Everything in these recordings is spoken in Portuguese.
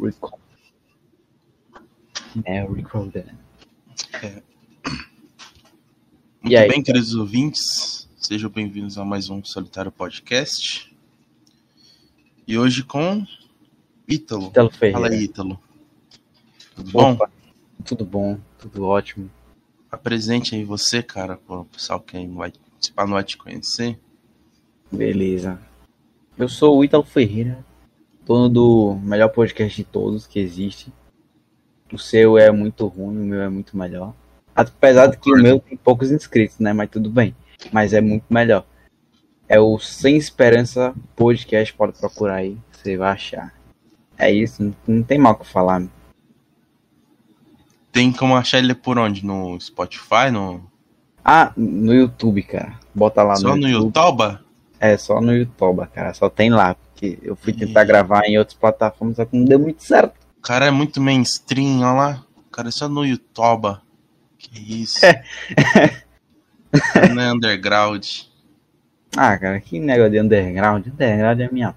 Record. É, recorded. É. Muito aí? bem, queridos ouvintes, sejam bem-vindos a mais um Solitário Podcast. E hoje com Ítalo. Italo Ferreira. Fala aí, Ítalo. Tudo bom? Opa, tudo bom, tudo ótimo. Apresente aí você, cara, para o pessoal que não vai, participar, não vai te conhecer. Beleza. Eu sou o Ítalo Ferreira, dono do melhor podcast de todos que existe. O seu é muito ruim, o meu é muito melhor. Apesar de que o meu tem poucos inscritos, né? Mas tudo bem. Mas é muito melhor. É o Sem Esperança Podcast, pode procurar aí, você vai achar. É isso, não, tem mal o que falar. Tem como achar ele por onde? No Spotify? No... Ah, no YouTube, cara. Bota lá Só no YouTube? É, só no YouTube, cara. Só tem lá. Porque eu fui tentar Ih. gravar em outras plataformas, só que não deu muito certo. O cara é muito mainstream, olha lá. O cara é só no YouTube. Que isso. não é underground. Ah, cara, que negócio de underground. Underground é minha.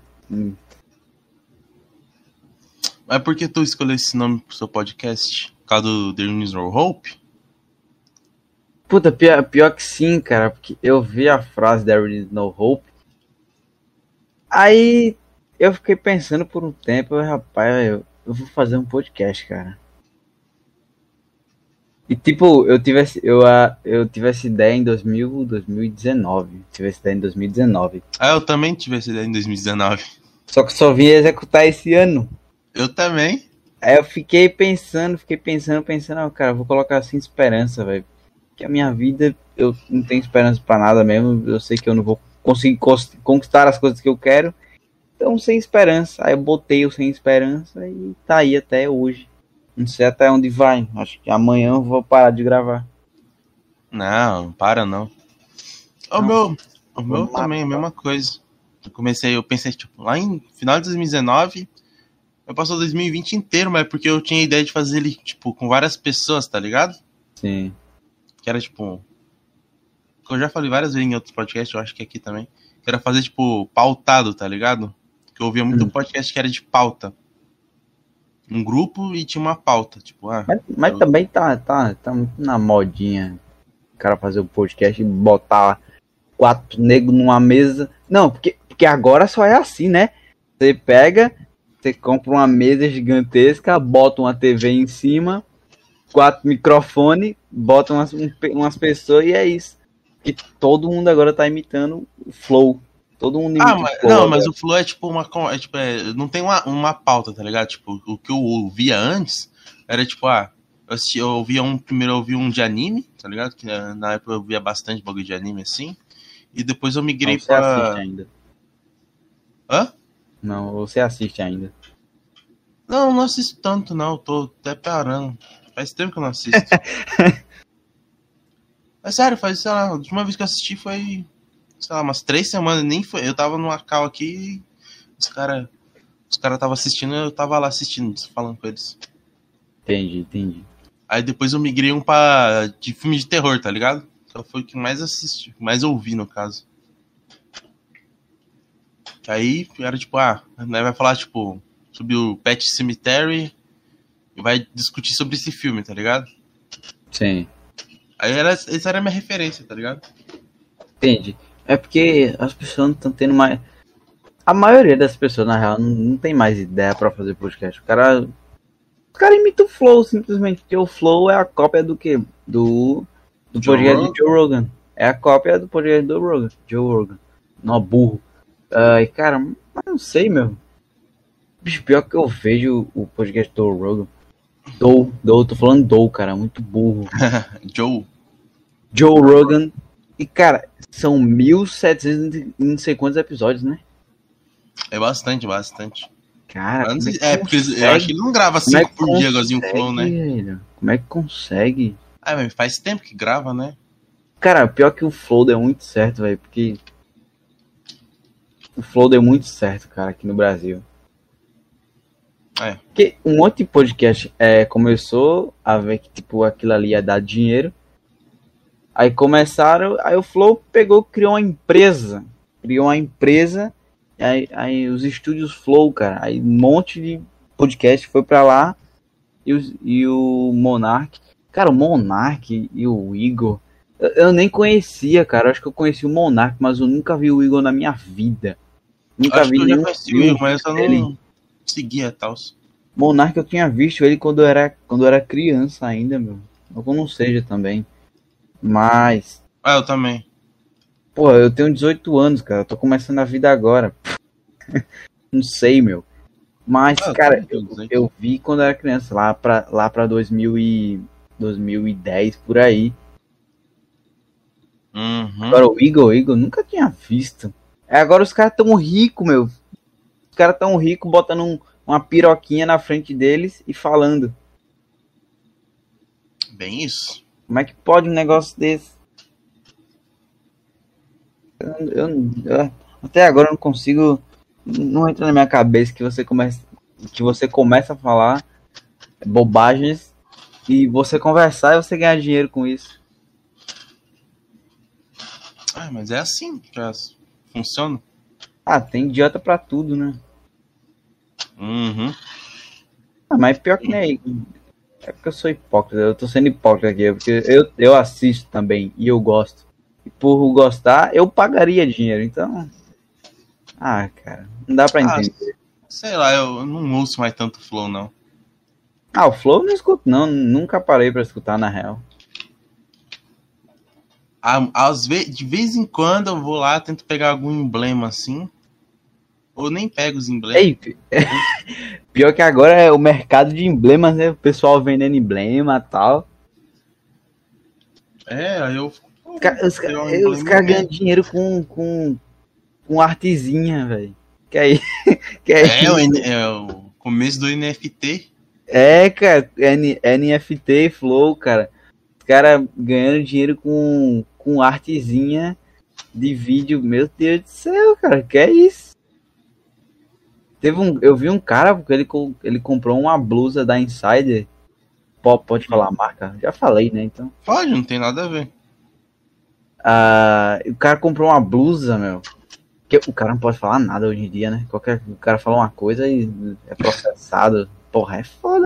Mas por que tu escolheu esse nome pro seu podcast? Por causa do The News No Hope? Puta, pior, pior que sim, cara. Porque eu vi a frase There is no hope. Aí eu fiquei pensando por um tempo, rapaz, eu, eu vou fazer um podcast, cara. E tipo, eu tive, esse- eu, ah, eu tive essa ideia em 2000, 2019. Tive essa ideia em 2019. Ah, eu também tive essa ideia em 2019. Só que só vim executar esse ano. Eu também. Aí eu fiquei pensando, fiquei pensando, pensando, ah, cara, vou colocar assim esperança, velho. Porque a minha vida, eu não tenho esperança pra nada mesmo. Eu sei que eu não vou conseguir cons- conquistar as coisas que eu quero. Então, sem esperança. Aí eu botei o sem esperança e tá aí até hoje. Não sei até onde vai. Acho que amanhã eu vou parar de gravar. Não, não para não. O Não. meu, o meu lá, também, a mesma coisa. Eu comecei, eu pensei, tipo, lá em final de 2019, eu passou 2020 inteiro, mas é porque eu tinha a ideia de fazer ele, tipo, com várias pessoas, tá ligado? Sim. Que era, tipo, que eu já falei várias vezes em outros podcasts, eu acho que aqui também, que era fazer, tipo, pautado, tá ligado? Que eu ouvia muito Hum. podcast que era de pauta. Um grupo e tinha uma pauta, tipo, ah, Mas, mas Eu- também tá, tá, tá muito na modinha. O cara fazer um podcast e botar quatro negros numa mesa. Não, porque, porque agora só é assim, né? Você pega, você compra uma mesa gigantesca, bota uma TV em cima, quatro microfones, bota umas, um umas pessoas e é isso. Que todo mundo agora tá imitando o Flow. Todo mundo imita Ah, o mas, Flow. não, agora. mas o Flow é tipo uma. É, tipo, é, não tem uma, uma pauta, tá ligado? Tipo, o que eu ouvia antes era tipo, ah, eu, eu ouvia um. Primeiro eu ouvia um de anime, tá ligado? Que na, na época eu ouvia bastante bagulho de anime assim. E depois eu migrei Não, você assiste pra. ainda. Hã? Não, você assiste ainda. Não, não assisto tanto, não. eu Tô até parando. Faz tempo que eu não assisto. é sério, faz, sei lá, a última vez que eu assisti foi. Sei lá, umas três semanas, nem foi. Eu tava numa cal aqui e os caras. Os caras tava assistindo eu tava lá assistindo, falando com eles. Entendi, entendi. Aí depois eu migrei um pra. de filme de terror, tá ligado? Então foi o que mais assisti, mais ouvi no caso. Que aí era tipo, ah, né, vai falar, tipo, sobre o Pet Cemetery e vai discutir sobre esse filme, tá ligado? Sim. Aí era, essa era a minha referência, tá ligado? Entendi. É porque as pessoas não estão tendo mais. A maioria das pessoas, na real, não, não tem mais ideia pra fazer podcast. O cara. O cara imita o Flow, simplesmente. Porque o Flow é a cópia do quê? Do. Do Joe podcast Rogan? de Joe Rogan. É a cópia do podcast do Rogan. Joe Rogan. Não, burro. Ai, cara, não sei, meu. Pior que eu vejo o podcast do Rogan. Dou, dou, tô falando dou, cara, muito burro. Joe. Joe Rogan. E, cara, são 1700 e não sei quantos episódios, né? É bastante, bastante. Cara, Antes- é, é, porque eu acho que ele não grava Como é cinco que por dia, igualzinho o consegue, Flow, né? velho? Como é que consegue? Ah, mas faz tempo que grava, né? Cara, pior que o Flow deu muito certo, velho, porque o Flow deu muito certo, cara, aqui no Brasil. É. Porque um monte de podcast é, começou a ver que, tipo, aquilo ali ia dar dinheiro. Aí começaram, aí o Flow pegou, criou uma empresa. Criou uma empresa, aí, aí os estúdios Flow, cara, aí um monte de podcast foi pra lá e o, e o Monark. Cara, o Monark e o Igor. Eu, eu nem conhecia, cara. Eu acho que eu conheci o Monark, mas eu nunca vi o Igor na minha vida. Nunca Acho vi nenhum conheci filme mas eu não dele. Seguia tal. Monark eu tinha visto ele quando eu era, quando eu era criança ainda, meu. Ou não seja também. Mas, Ah, eu também. pô, eu tenho 18 anos, cara. Eu tô começando a vida agora. não sei, meu. Mas, Ah, cara, eu, 18. eu vi quando eu era criança, lá pra, lá pra 2000 e, 2010, por aí. Uhum. Agora o Igor, eu nunca tinha visto. É, agora os caras tão ricos, meu. Caras tão ricos botando um- uma piroquinha na frente deles e falando. Bem isso. Como é que pode um negócio desse? Eu, eu- eu- até agora eu não consigo. Não entra na minha cabeça que você começa, que você começa a falar bobagens e você conversar e você ganhar dinheiro com isso. Ah, mas é assim que funciona. Ah, tem idiota pra tudo, né? Uhum. Ah, mas pior que nem. É porque eu sou hipócrita, eu tô sendo hipócrita aqui, porque eu, eu assisto também e eu gosto. E por gostar, eu pagaria dinheiro, então. Ah, cara, não dá pra Ah, entender. Sei lá, eu não ouço mais tanto Flow, não. Ah, o Flow eu não escuto, não, nunca parei pra escutar na real. Ah, Às ve de vez em quando eu vou lá, tento pegar algum emblema assim. Ou nem pego os emblemas. Ei, pi- pior que agora é o mercado de emblemas, né? O pessoal vendendo emblema e tal. É, aí eu. Os ca- Os caras cara ganham dinheiro com, com, com artezinha, velho. Que aí. Que aí É, o, é o começo do NFT. É, cara, N- NFT, Flow, cara. Os caras ganhando dinheiro com, com artezinha de vídeo. Meu Deus do céu, cara, que é isso? Teve um, eu vi um cara, porque ele, ele comprou uma blusa da Insider. Pode falar a marca? Já falei, né? Então. Pode, não tem nada a ver. Ah, o cara comprou uma blusa, meu. Que o cara não pode falar nada hoje em dia, né? Qualquer o cara fala uma coisa e é processado. Porra, é foda.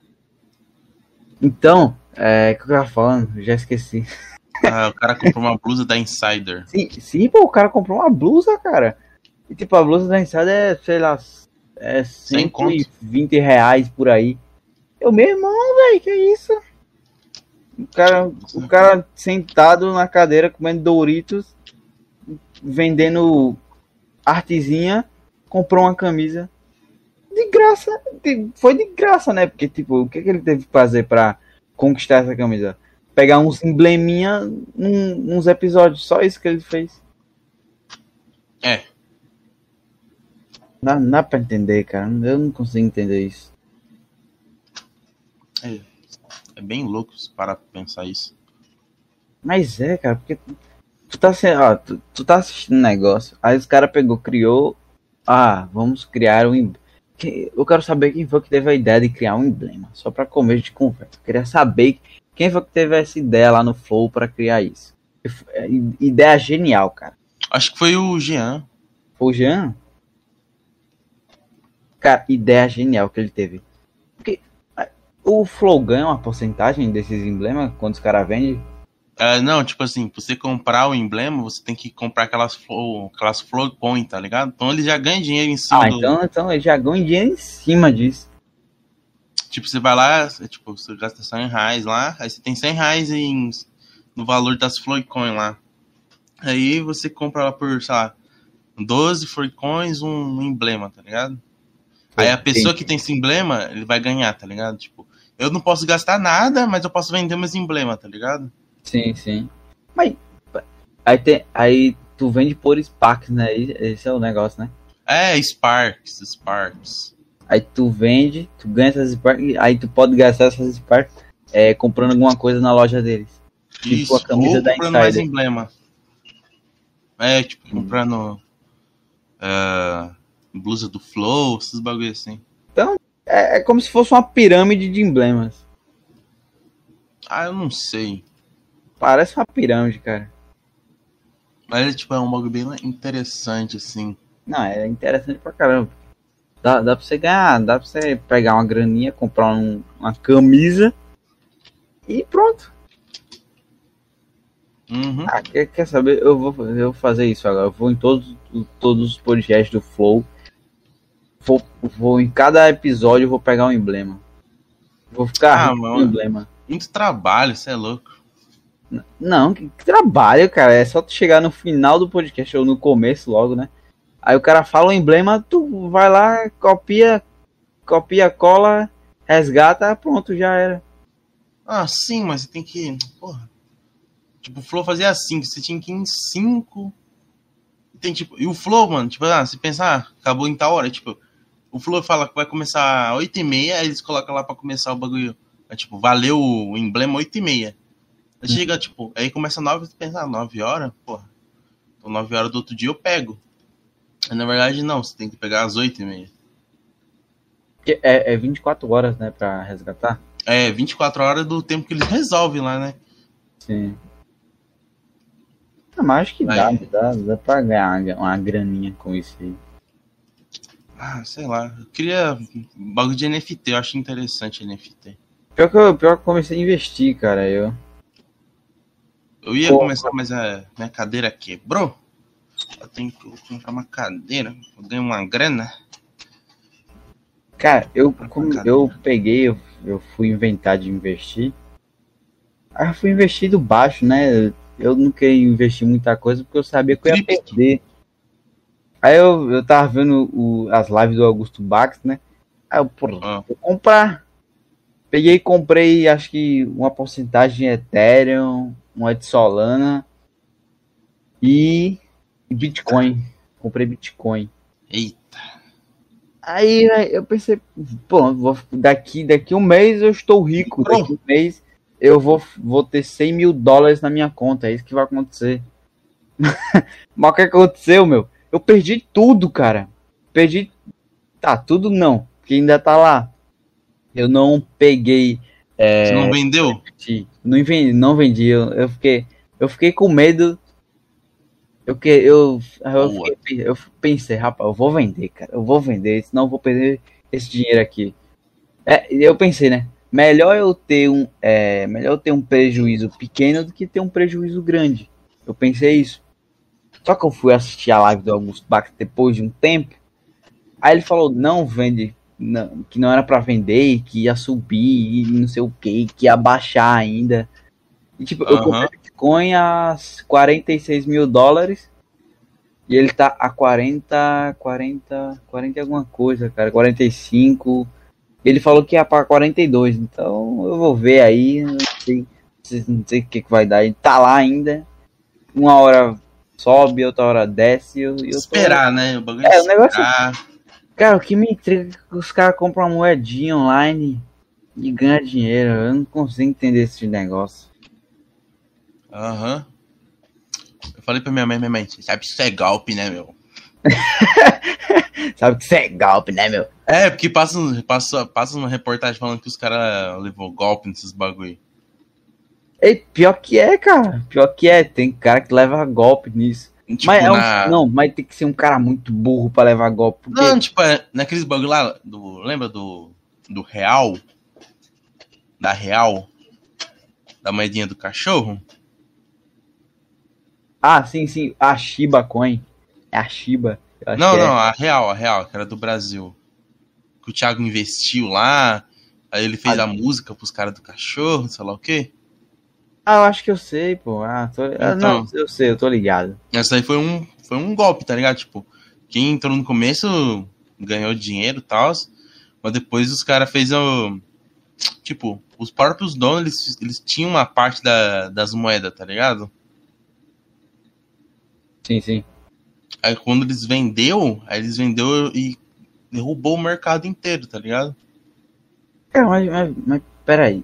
Então, é, o que eu tava falando? Já esqueci. Ah, o cara comprou uma blusa da Insider. Sim, sim, pô, o cara comprou uma blusa, cara. E tipo, a blusa da Insider é, sei lá, é Cem conto. 120 reais por aí. Eu, meu irmão, velho, que isso? O cara, o cara sentado na cadeira comendo Doritos, vendendo artezinha, comprou uma camisa. De graça, de- foi de graça, né? Porque, tipo, o que, que ele teve que fazer pra conquistar essa camisa? Pegar uns embleminha num, uns episódios, só isso que ele fez. É. Não, não dá pra entender, cara. Eu não consigo entender isso. É bem louco se parar pra pensar isso. Mas é, cara, porque tu tá ó, tu, tu tá assistindo um negócio, aí os cara pegou, criou, ah, vamos criar um eu quero saber quem foi que teve a ideia de criar um emblema, só pra começo de conversa. Eu queria saber quem foi que teve essa ideia lá no Flow pra criar isso. É, Ideia genial, cara. Acho que foi o Jean. Foi o Jean? Cara, ideia genial que ele teve. Porque o Flow ganha uma porcentagem desses emblemas quando os caras vendem? É, não, tipo assim, pra você comprar o emblema, você tem que comprar aquelas flow, aquelas flow coin, tá ligado? Então ele já ganha dinheiro em cima Ah, do. então, então ele já ganha dinheiro em cima disso. Tipo, você vai lá, você, tipo, você gasta 100 reais lá, aí você tem 100 reais em, no valor das flow coin lá. Aí você compra lá por, sei lá, 12 flow coins, um emblema, tá ligado? Aí a pessoa que tem esse emblema, ele vai ganhar, tá ligado? Tipo, eu não posso gastar nada, mas eu posso vender meus emblemas, tá ligado? Sim, sim. Mas aí, tem, aí tu vende por Sparks, né? Esse é o negócio, né? É, Sparks, Sparks. Aí tu vende, tu ganha essas Sparks, aí tu pode gastar essas Sparks é, comprando alguma coisa na loja deles. Tipo Isso, a camisa ou da comprando mais Insider. emblema. É, tipo, comprando é, blusa do Flow, esses bagulho assim. É, é como se fosse uma pirâmide de emblemas. Ah, eu não sei. Parece uma pirâmide, cara. Mas, tipo, é um bagulho bem interessante, assim. Não, é interessante pra caramba. Dá, dá pra você ganhar, dá pra você pegar uma graninha, comprar um- uma camisa e pronto. Uhum. Ah, quer, quer saber? Eu vou, eu vou fazer isso agora. Eu vou em todos, todos os podcasts do Flow. Vou, vou em cada episódio eu vou pegar um emblema. Vou ficar Ah, rico mano. emblema. Muito trabalho, você é louco. Não, que, que trabalho, cara. É só tu chegar no final do podcast ou no começo logo, né? Aí o cara fala o emblema, tu vai lá, copia, copia, cola, resgata, pronto, já era. Ah, sim, mas você tem que. Porra. Tipo, o Flow fazia assim, você tinha que ir em 5. Tem, tipo, e o Flow, mano, tipo, ah, se pensar, acabou em tal hora, tipo, o Flow fala que vai começar 8 e meia, aí eles colocam lá pra começar o bagulho. É, tipo, valeu o emblema 8 e meia. Aí chega, tipo, aí começa 9 você pensa, ah, 9 horas? Porra. Então 9 horas do outro dia eu pego. Mas, na verdade, não, você tem que pegar às 8 e meia. É, é 24 horas, né, pra resgatar? É, 24 horas do tempo que eles resolvem lá, né? Sim. Ah, mas acho que dá, Aí. dá, dá pra ganhar uma graninha com isso aí. Ah, sei lá. Eu queria bagulho de NFT, eu acho interessante NFT. Pior que eu, pior que eu comecei a investir, cara. Eu. Eu ia Pô. começar, mas a minha cadeira quebrou. Eu tenho que comprar uma cadeira. Eu ganho uma grana. Cara, eu, como eu peguei, eu, eu fui inventar de investir. Aí eu fui investido baixo, né? Eu não queria investir muita coisa porque eu sabia que eu ia perder. Aí eu, eu tava vendo o- as lives do Augusto Bax, né? Aí eu, pô, Ah. vou comprar. Peguei e comprei, acho que uma porcentagem de Ethereum, uma de Solana e Bitcoin. Comprei Bitcoin. Eita. Aí né, eu pensei, pô, vou, daqui, daqui um mês eu estou rico. Pronto. Daqui um mês eu vou, vou ter 100 mil dólares na minha conta. É isso que vai acontecer. Mas o que aconteceu, meu? Eu perdi tudo, cara. Perdi. Tá, tudo não. Porque ainda tá lá. Eu não peguei. É, Você não vendeu? Não vendi, não vendi. Eu, eu fiquei, eu fiquei com medo. Eu que eu, eu, fiquei- eu pensei, rapaz, eu vou vender, cara. Eu vou vender, senão eu vou perder esse dinheiro aqui. É, eu pensei, né? Melhor eu ter um, é, melhor eu ter um prejuízo pequeno do que ter um prejuízo grande. Eu pensei isso. Só que eu fui assistir a live do Augusto Bax depois de um tempo. Aí ele falou, não vende, não, que não era pra vender, que ia subir e não sei o que, que ia baixar ainda. E tipo, eu Aham. comprei Bitcoin a 46 mil dólares e ele tá a 40, 40, 40 e alguma coisa, cara, 45. Ele falou que ia pra 42, então eu vou ver aí, não sei, não sei o que, que vai dar. Ele tá lá ainda, uma hora sobe, outra hora desce. e Eu, eu tô- Esperar, né? O bagulho É, é o negócio-. Cara, o que me intriga é que os caras compram uma moedinha online e ganham dinheiro. Eu não consigo entender esse negócio. Aham. Eu falei pra minha mãe, minha mãe, você sabe que isso é golpe, né, meu? Sabe que isso é golpe, né, meu? É, porque passa, passa, passa uma reportagem falando que os caras levou golpe nesses bagulho. Ei, pior que é, cara. Pior que é. Tem cara que leva golpe nisso. Tipo, mas é um- na... Não, mas tem que ser um cara muito burro pra levar golpe. Porque... Não, tipo, é, naqueles bagulho lá, do, lembra do, do real? Da real? Da moedinha do cachorro? Ah, sim, sim. A Shiba Coin. É a Shiba. Não, é. não, a real, a real, que era do Brasil. Que o Thiago investiu lá, aí ele fez Ah. a música pros caras do cachorro, sei lá o quê. Ah, eu acho que eu sei, pô. Ah, tô... ah, não, Então. eu sei, eu tô ligado. Essa aí foi um, foi um golpe, tá ligado? Tipo, quem entrou no começo ganhou dinheiro e tal, mas depois os caras fez o. Tipo, os próprios donos, eles, eles tinham uma parte da, das moedas, tá ligado? Sim, sim. Aí quando eles vendeu, aí eles vendeu e derrubou o mercado inteiro, tá ligado? Cara, mas, mas, mas peraí.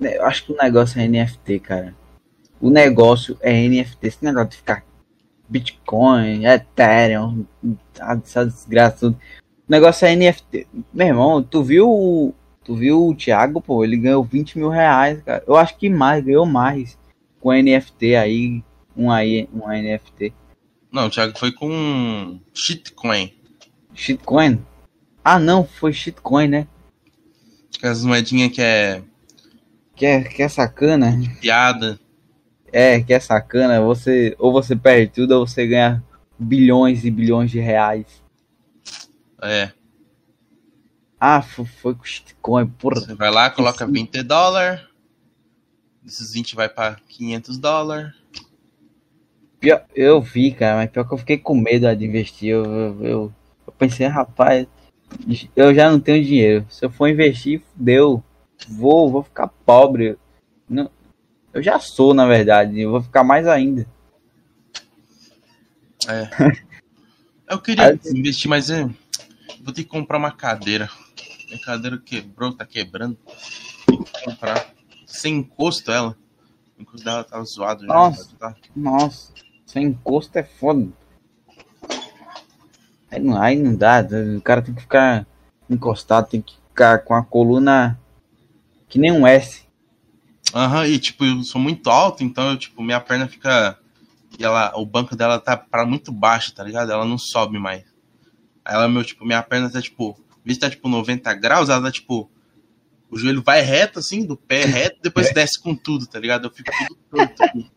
Eu acho que o negócio é NFT, cara. O negócio é NFT. Esse negócio de ficar Bitcoin, Ethereum, essa desgraça tudo. O negócio é NFT. Meu irmão, tu viu o. Tu viu o Thiago, pô? Ele ganhou 20 mil reais, cara. Eu acho que mais, ganhou mais. Com NFT aí. Um aí, um NFT. Não, o Thiago foi com shitcoin. Shitcoin? Ah, não, foi shitcoin, né? Aquelas moedinhas que é Que é, que é sacana. piada. É, que é sacana. Você, ou você perde tudo ou você ganha bilhões e bilhões de reais. É. Ah, foi, com shitcoin, porra. Você vai lá, coloca Sim. 20 dólares. Esses 20 vai pra 500 dólares. Pior, eu vi, cara, mas pior que eu fiquei com medo de investir. Eu, eu, eu, eu pensei, rapaz, eu já não tenho dinheiro. Se eu for investir, deu. Vou, vou ficar pobre. Não, eu já sou, na verdade. Eu vou ficar mais ainda. É. Eu queria investir, mas é, vou ter que comprar uma cadeira. Minha cadeira quebrou, tá quebrando. Tem que comprar. Sem encosto ela. O encosto dela tá zoado já. Nossa. Tá? Nossa, sem encosto é foda. Aí não, aí não dá. O cara tem que ficar encostado, tem que ficar com a coluna que nem um S. Aham, e tipo, eu sou muito alto, então eu, tipo, minha perna fica. Ela, o banco dela tá para muito baixo, tá ligado? Ela não sobe mais. Aí ela, meu, tipo, minha perna tá tipo. De tá tipo 90 graus, ela tá tipo. O joelho vai reto, assim, do pé reto, depois desce com tudo, tá ligado? Eu fico tudo torto aqui.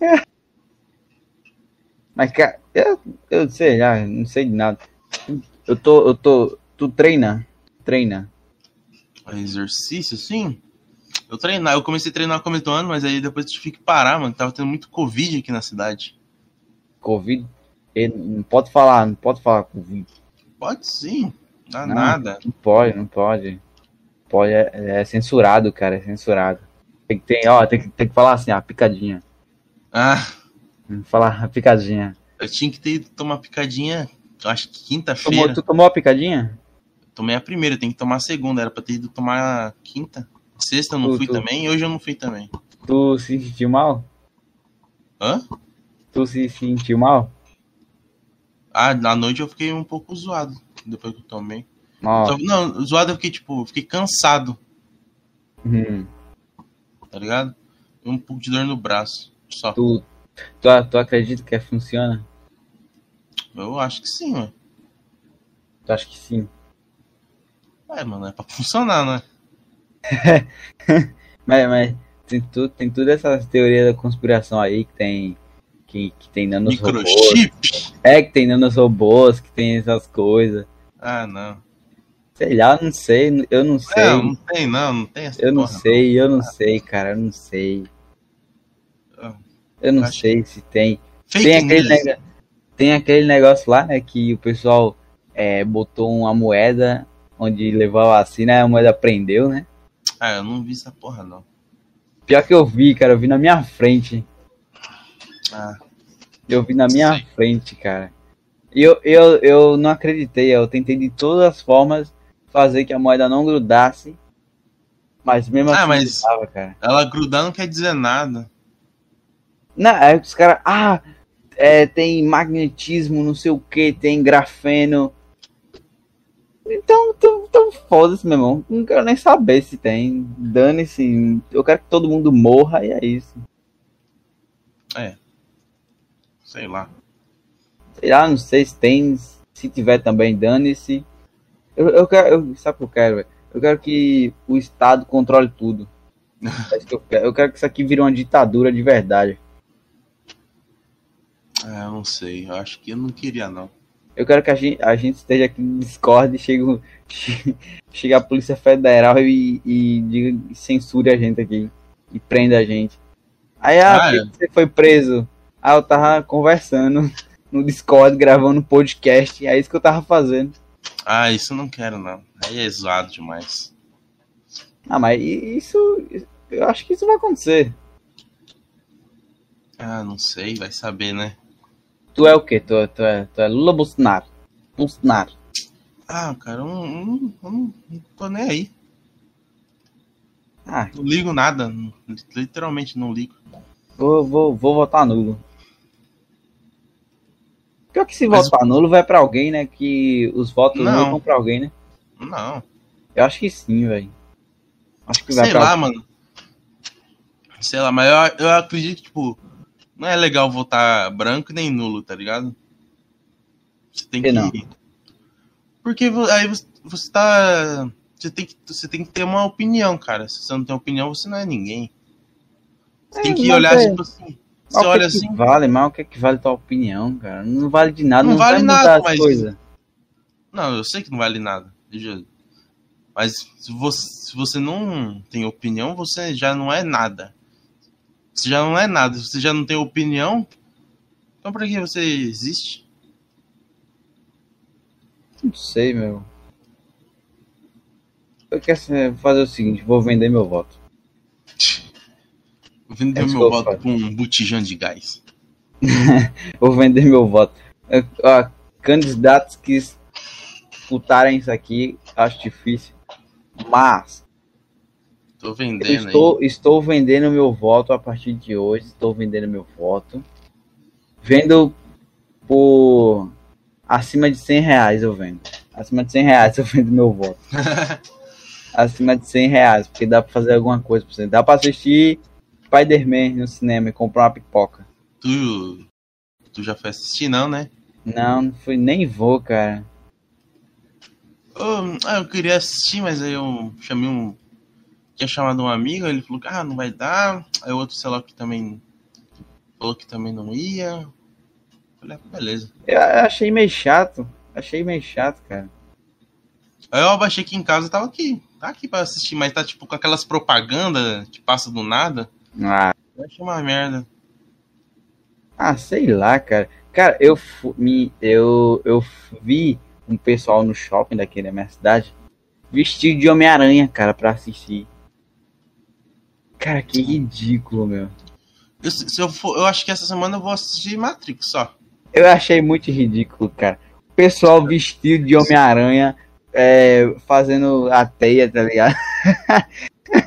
Mas, cara, eu, eu sei lá, não sei de nada. Eu tô, eu tô. Tu treina? Treina. Exercício, sim. Eu treinar, eu comecei a treinar no começo do ano, mas aí depois eu tive que parar, mano. Tava tendo muito Covid aqui na cidade. Covid? Ele não pode falar, não pode falar Covid. Pode sim, dá Não. nada. Não pode, não pode. Pode, é, é censurado, cara, é censurado. Tem que ter, ó, tem que, tem que falar assim, ó, picadinha. Ah, Falar a picadinha. eu tinha que ter tomar picadinha, acho que quinta-feira. tu tomou a picadinha? Tomei a primeira, tem que tomar a segunda. Era pra ter ido tomar a quinta. Sexta eu não Tu- fui tu- também e hoje eu não fui também. Tu se sentiu mal? Hã? Tu se sentiu mal? Ah, na noite eu fiquei um pouco zoado depois que eu tomei. Só- não, zoado eu fiquei, tipo, eu fiquei cansado, Hum. tá ligado? E um pouco de dor no braço. Só. Tu, tu, tu acredita que funciona? Eu acho que sim, mano. Tu acha que sim? É, mano, é pra funcionar, né? Mas, mas tem, tu, tem toda essa teoria da conspiração aí que tem. Que, que tem nanos robôs. Microchip? É, que tem nanos robôs, que tem essas coisas. Ah, não. Sei lá, eu não sei, eu não sei. Não, não tem, não, não tem essa eu não porra, sei, eu não sei, cara, eu não sei. Ah, Eu não acho sei se tem. Fake Tem aquele, nega- tem aquele negócio lá, né, que o pessoal é, botou uma moeda onde levou a vacina a moeda prendeu, né? Ah, eu não vi essa porra, não. Pior que eu vi, cara, eu vi na minha frente. Ah, Eu vi na minha frente, cara. E eu, eu, eu não acreditei, eu tentei de todas as formas fazer que a moeda não grudasse. Mas mesmo Ah, assim mas- grudava, cara. ela grudar não quer dizer nada. Não, aí os caras, ah, é, tem magnetismo, não sei o que, tem grafeno. Então, então, então foda-se, meu irmão. Não quero nem saber se tem. Dane-se. Eu quero que todo mundo morra e é isso. Sei lá. Sei lá, não sei se tem. Se tiver também, dane-se. Eu, eu quero. Eu, sabe o que eu quero, velho? Eu quero que o Estado controle tudo. É que eu, quero. eu quero que isso aqui vire uma ditadura de verdade. Ah, eu não sei. Eu acho que eu não queria, não. Eu quero que a gente, a gente esteja aqui no Discord e chegue, chegue a Polícia Federal e, e diga, censure a gente aqui. E prenda a gente. Aí, ah, Ah, é. você foi preso? Ah, eu tava conversando no Discord, gravando um podcast. É isso que eu tava fazendo. Ah, isso eu não quero, não. Aí é zoado demais. Ah, mas isso. Eu acho que isso vai acontecer. Ah, não sei, vai saber, né? Tu é o quê? Tu, é- tu, é, tu é Lula Bolsonaro? Bolsonaro. Ah, cara, eu não, não, eu não- não tô nem aí. Ah, Não ligo nada. Literalmente não ligo. vou, vou, vou votar nulo. Pior que se Mas- votar nulo vai pra alguém, né? Que os votos Não. vão pra alguém, né? Não. Eu acho que sim, velho. Acho que vai Sei pra lá, mano. Sei lá, mas eu, eu acredito que, tipo, não é legal votar branco nem nulo, tá ligado? Você tem Que não? Porque aí você, você tá. Você tem, que, você tem que ter uma opinião, cara. Se você não tem opinião, você não é ninguém. Você É, tem que olhar, é- tipo assim. Você o que olha que assim. vale, mas o que é que vale tua opinião, cara? Não vale de nada, Não não, vale nada, as mas- coisas. Não, eu sei que não vale nada. Mas se você, se você não tem opinião, você já não é nada. Você já não é nada. Você já não tem opinião, então pra que você existe? Não sei, meu. Eu quero fazer o seguinte, vou vender meu voto. Vender É meu voto faço. com um botijão de gás. Vou vender meu voto. Ó, candidatos que disputarem isso aqui, acho difícil. Mas Tô eu vendendo estou, estou vendendo meu voto a partir de hoje. Estou vendendo meu voto. Vendo por acima de 100 reais eu vendo. Acima de 100 reais eu vendo meu voto. aí. Acima de 100 reais, porque dá pra fazer alguma coisa pra você. Dá pra assistir Spider-Man no cinema e comprar uma pipoca. tu, tu já foi assistir, não, né? Não, não fui, nem vou, cara. Ah, eu queria assistir, mas aí eu chamei um. Tinha chamado um amigo, ele falou que ah, não vai dar. Aí o outro, sei lá, que também falou que também não ia. Falei, ah, beleza. Eu achei meio chato. Achei meio chato, cara. Aí eu abaixei aqui em casa e tava aqui. Tá aqui pra assistir, mas tá tipo com aquelas propagandas que passa do nada. Ah, Eu achei uma merda. ah, sei lá, cara. Cara, eu, me, eu, eu vi um pessoal no shopping daqui da minha cidade vestido de Homem-Aranha, cara, pra assistir. Cara, que ridículo, meu. Eu, se eu, for, eu acho que essa semana eu vou assistir Matrix só. Eu achei muito ridículo, cara. O pessoal vestido de Homem-Aranha é, fazendo a teia, tá ligado?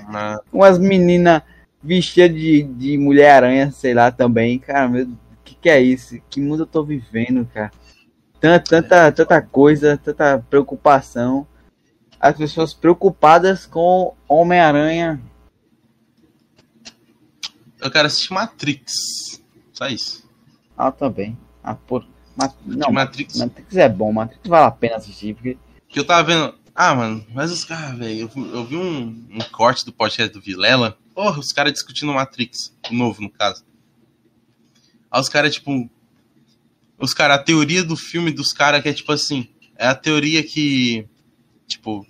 Mas, Umas meninas vestidas de, de Mulher-Aranha, sei lá, também. Cara, meu, o que, que é isso? Que mundo eu tô vivendo, cara? Tanta, tanta, tanta coisa, tanta preocupação. As pessoas preocupadas com Homem-Aranha. Eu quero assistir Matrix. Só isso. Ah, também. Ah, por... Ma- Não, Matrix. Matrix é bom. Matrix vale a pena assistir, porque... Que eu tava vendo. Ah, mano, mas os caras, velho. Eu, vi- eu vi um, um corte do podcast do Vilela. Porra, os caras discutindo Matrix. O novo, no caso. Aí os caras, tipo. Os caras, a teoria do filme dos caras que é tipo assim. É a teoria que. Tipo.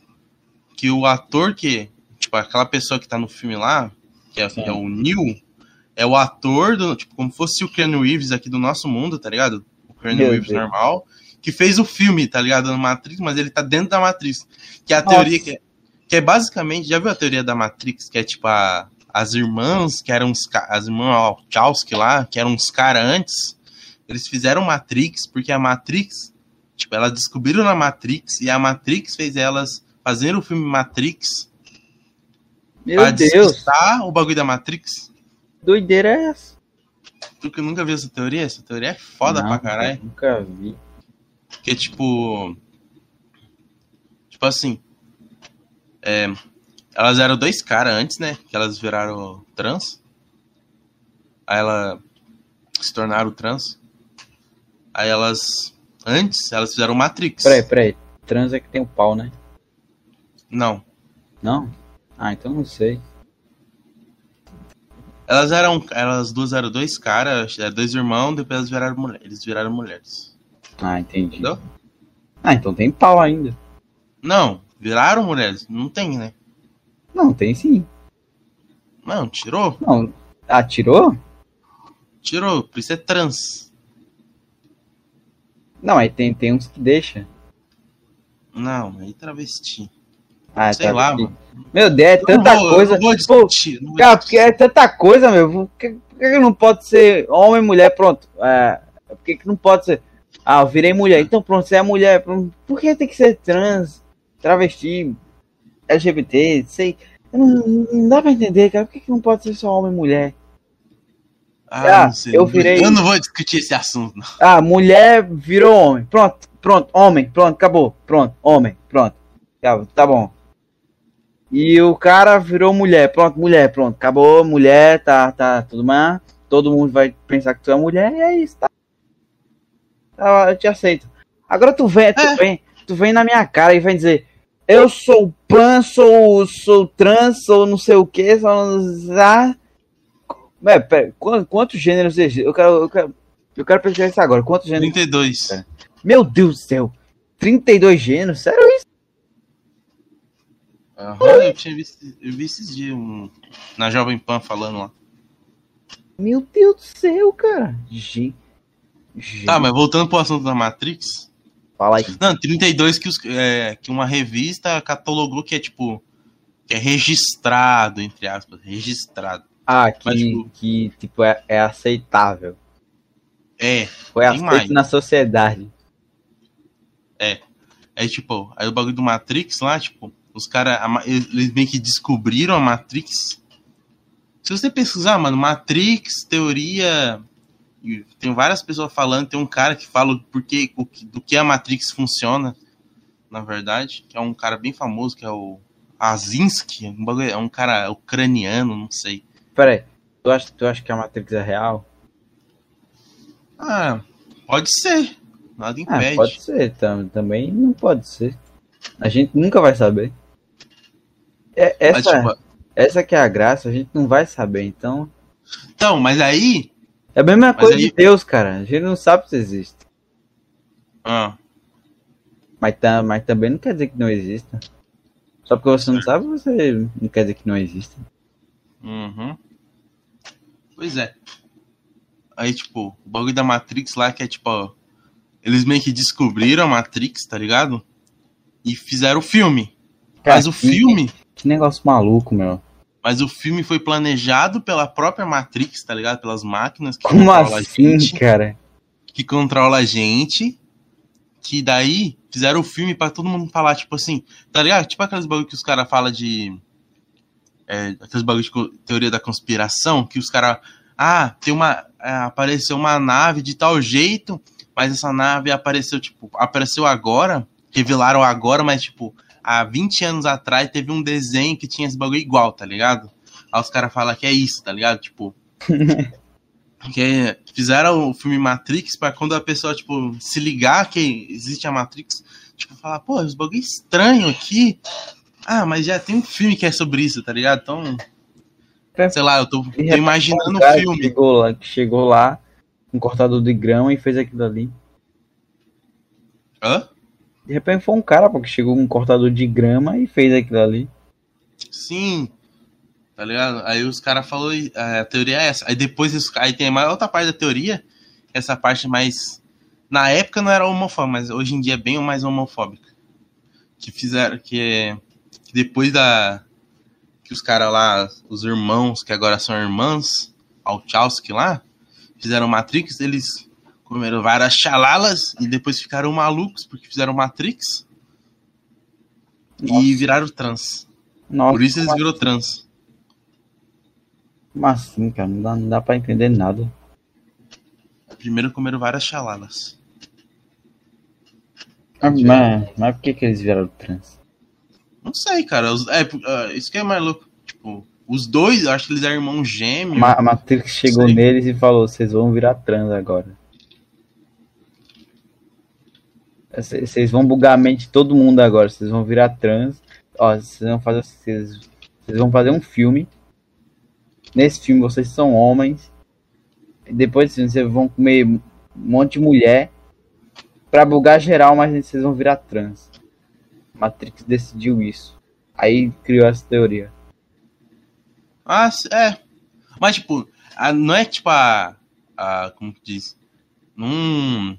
Que o ator que. Tipo, aquela pessoa que tá no filme lá. Que é, que é o Neil. É o ator do. Tipo, como fosse o Keanu Reeves aqui do nosso mundo, tá ligado? O Meu Reeves Deus. normal que fez o filme, tá ligado? No Matrix, mas ele tá dentro da Matrix. Que é a Nossa. teoria que é, que é basicamente, já viu a teoria da Matrix? Que é tipo a, as irmãs, que eram os as irmãs Wachowski lá, que eram uns caras antes, eles fizeram Matrix, porque a Matrix, tipo, elas descobriram na Matrix, e a Matrix fez elas fazerem o filme Matrix Meu pra Deus, o bagulho da Matrix. Doideira é essa? Tu que nunca viu essa teoria? Essa teoria é foda Não, pra caralho. Nunca vi. Que tipo. Tipo assim. é, elas eram dois caras antes, né? Que elas viraram trans. Aí ela se tornaram trans. Aí elas. Antes, elas fizeram Matrix. Peraí, peraí. Trans é que tem o pau, né? Não. Não? Ah, então não sei. Elas eram. Elas duas eram dois caras, eram dois irmãos, depois elas viraram mulheres. Eles viraram mulheres. Ah, entendi. Entendeu? Ah, então tem pau ainda. Não, viraram mulheres. Não tem, né? Não, tem sim. Não, tirou? Não. Ah, tirou? Tirou, por isso é trans. Não, aí tem, tem uns que deixa. Não, aí travesti. Ah, Sei tá lá, mano. Meu Deus, é tanta vou- coisa. Não vou Pô, discutir. não cara, porque é tanta coisa, meu. Por que, por que não pode ser homem, mulher, pronto? É, por que, que não pode ser. Ah, eu virei mulher. Então pronto, você é mulher. pronto. Por que tem que ser trans, travesti, LGBT? Sei. Não, não dá pra entender, cara. Por que, que não pode ser só homem e mulher? Ah, Ah, não sei. eu virei- Eu não vou discutir esse assunto, não. Ah, mulher virou homem. Pronto, pronto, homem, pronto, acabou. Pronto, homem, pronto. Tá, tá bom. E o cara virou mulher, pronto, mulher, pronto, acabou, mulher, tá, tá, tudo mais. Todo mundo vai pensar que tu é mulher e é isso, tá. Tá, eu te aceito. Agora tu vem, tu É. vem, tu vem na minha cara e vem dizer, eu sou pan, sou, sou trans, sou não sei o que, sou. Ah, é, pera, quantos, quantos gêneros existem? Eu quero, eu quero, eu quero pesquisar isso agora. Quantos gêneros? 32. Meu Deus do céu! 32 gêneros? Sério isso? Aham, eu tinha visto, eu vi esses dias um, na Jovem Pan falando lá. Meu Deus do céu, cara. G... G... Tá, mas voltando pro assunto da Matrix. Fala aí. Não, 32 que, os, é, que uma revista catalogou que é tipo. Que é registrado, entre aspas. Registrado. Ah, que, Mas, tipo- que tipo, é, é aceitável. É, Foi aceito mais. na sociedade. é tipo. Aí o bagulho do Matrix lá, tipo. Os caras. Eles meio que descobriram a Matrix. Se você pesquisar, mano, Matrix, teoria. Tem várias pessoas falando, tem um cara que fala por que, o que- do que a Matrix funciona, na verdade, que é um cara bem famoso, que é o Azinski, é um cara ucraniano, não sei. Pera aí. Tu acha, tu acha que a Matrix é real? Ah, pode ser. Nada Ah, impede. pode ser. tam- também não pode ser. A gente nunca vai saber. É, Mas, essa, tipo, essa que é a graça, a gente não vai saber. Então, então, mas aí. é a mesma Mas coisa aí- de Deus, cara. A gente não sabe se existe. Ah, Mas, tá, mas também não quer dizer que não exista. Só porque você não sabe, você não quer dizer que não existe. uhum. Pois é. Aí, tipo, o bagulho da Matrix lá, que é tipo. ó, Eles meio que descobriram a Matrix, tá ligado? E fizeram o filme. Cara, Mas o filme. Que negócio maluco, meu. Mas o filme foi planejado pela própria Matrix, tá ligado? Pelas máquinas que Como controlam a assim, gente. cara? que controla a gente. Que daí fizeram o filme pra todo mundo falar, tipo assim, tá ligado? Tipo aqueles bagulho que os caras falam de. É, aqueles bagulho de teoria da conspiração, que os caras. Ah, tem uma. é, apareceu uma nave de tal jeito, mas essa nave apareceu, tipo, apareceu agora, revelaram agora, mas, tipo, há 20 anos atrás teve um desenho que tinha esse bagulho igual, tá ligado? Aí os caras falam que é isso, tá ligado? Tipo. que é- fizeram o filme Matrix pra quando a pessoa, tipo, se ligar que existe a Matrix, tipo, falar, pô, os bagulho estranho aqui. Ah, mas já tem um filme que é sobre isso, tá ligado? Então, sei lá, eu tô, tô imaginando um o cara que filme. Chegou lá, que chegou lá, um cortador de grama e fez aquilo ali. Hã? De repente foi um cara, porque chegou um cortador de grama e fez aquilo ali. Sim. Tá ligado? Aí os caras falaram, a teoria é essa. Aí depois, os- aí tem mais outra parte da teoria, essa parte mais. Na época não era homofóbica, mas hoje em dia é bem mais homofóbica. Que fizeram, que é. Que depois da. Que os caras lá, os irmãos, que agora são irmãs, Alchowski lá, fizeram Matrix, eles comeram várias chalalas e depois ficaram malucos porque fizeram Matrix Nossa. e viraram trans. Nossa, Por isso eles viram trans. como assim, cara? Não dá, não dá pra entender nada. Primeiro comeram várias chalalas. Mas, mas, mas por que, que eles viraram trans? Não sei, cara. Os- é, ah, isso que é mais louco. Tipo, os dois, eu acho que eles eram irmãos gêmeos. A Matrix chegou neles e falou: vocês vão virar trans agora. Vocês vão bugar a mente de todo mundo agora. Vocês vão virar trans. Ó, vocês vão fazer. Vocês, vão fazer um filme. Nesse filme vocês são homens. Depois vocês vão comer um monte de mulher. Pra bugar geral, mas vocês vão virar trans. Matrix decidiu isso. Aí criou essa teoria. Ah, é. Mas, tipo, a- não é tipo a. a como que diz? Não.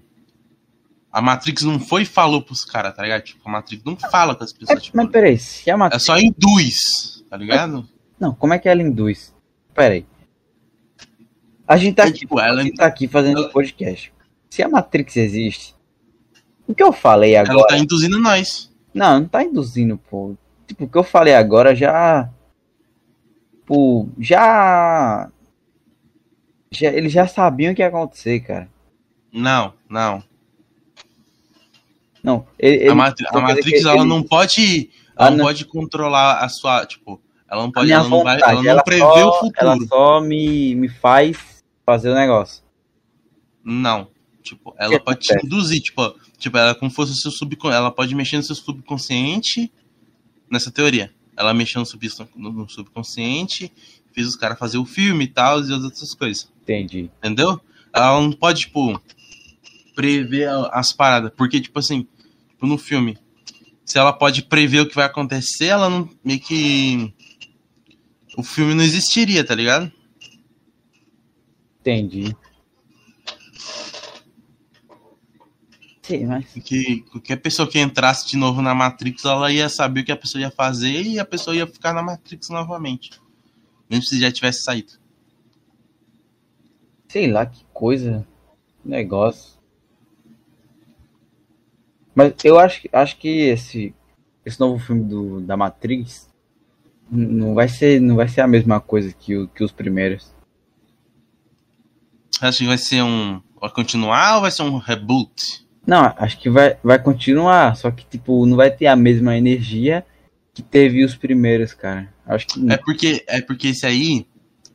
A Matrix não foi e falou pros caras, tá ligado? Tipo, a Matrix não fala com as É, pessoas. tipo, mas peraí, se a é Matrix. só induz, tá ligado? Não, como é que ela induz? Pera aí. A gente tá É, aqui, tipo, ela, a gente tá aqui fazendo ela- podcast. Se a Matrix existe, o que eu falei agora. ela tá induzindo nós. Não, não tá induzindo, pô. Tipo, o que eu falei agora já. Pô, já. já eles já sabiam o que ia acontecer, cara. Não, não. Não, ele, a, Matri- a Matrix, ela ele- não pode. Ah, Ela não não. pode controlar a sua. Tipo, ela não pode. Ela não, vai, vontade, ela não ela prevê só, o futuro. Ela só me, me faz fazer o negócio. Não. Tipo, ela que pode te induzir, tipo, tipo, ela é como se fosse o seu subconsciente. Ela pode mexer no seu subconsciente nessa teoria. Ela mexeu no, sub no subconsciente, fez os caras fazer o filme e tal, e as outras coisas. Entendi. Entendeu? Ela não pode, tipo, prever as paradas. Porque, tipo assim, tipo, no filme, se ela pode prever o que vai acontecer, ela não. meio que. O filme não existiria, tá ligado? Entendi. Sim, mas. Que qualquer pessoa que entrasse de novo na Matrix, ela ia saber o que a pessoa ia fazer e a pessoa ia ficar na Matrix novamente. Mesmo se já tivesse saído. Sei lá que coisa. Negócio. Mas eu acho, que- acho que esse, esse novo filme do, da Matrix não vai ser, não vai ser a mesma coisa que, o, que os primeiros. Acho que vai ser um. Vai continuar ou vai ser um reboot? Não, acho que vai, vai continuar, só que tipo, não vai ter a mesma energia que teve os primeiros, cara. Acho que É porque, é porque esse aí.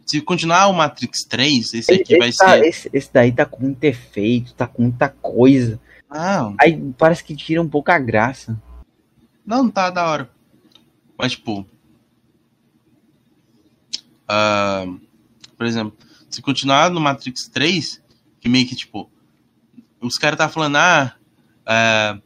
Se continuar o Matrix 3, esse esse, aqui vai esse tá- ser. esse- esse daí tá com muito efeito, tá com muita coisa. Ah, Aí parece que tira um pouco a graça. Não, não tá da hora. Mas, tipo. ah, por exemplo, se continuar no Matrix 3, que meio que, tipo. Os caras tá falando, ah. ah,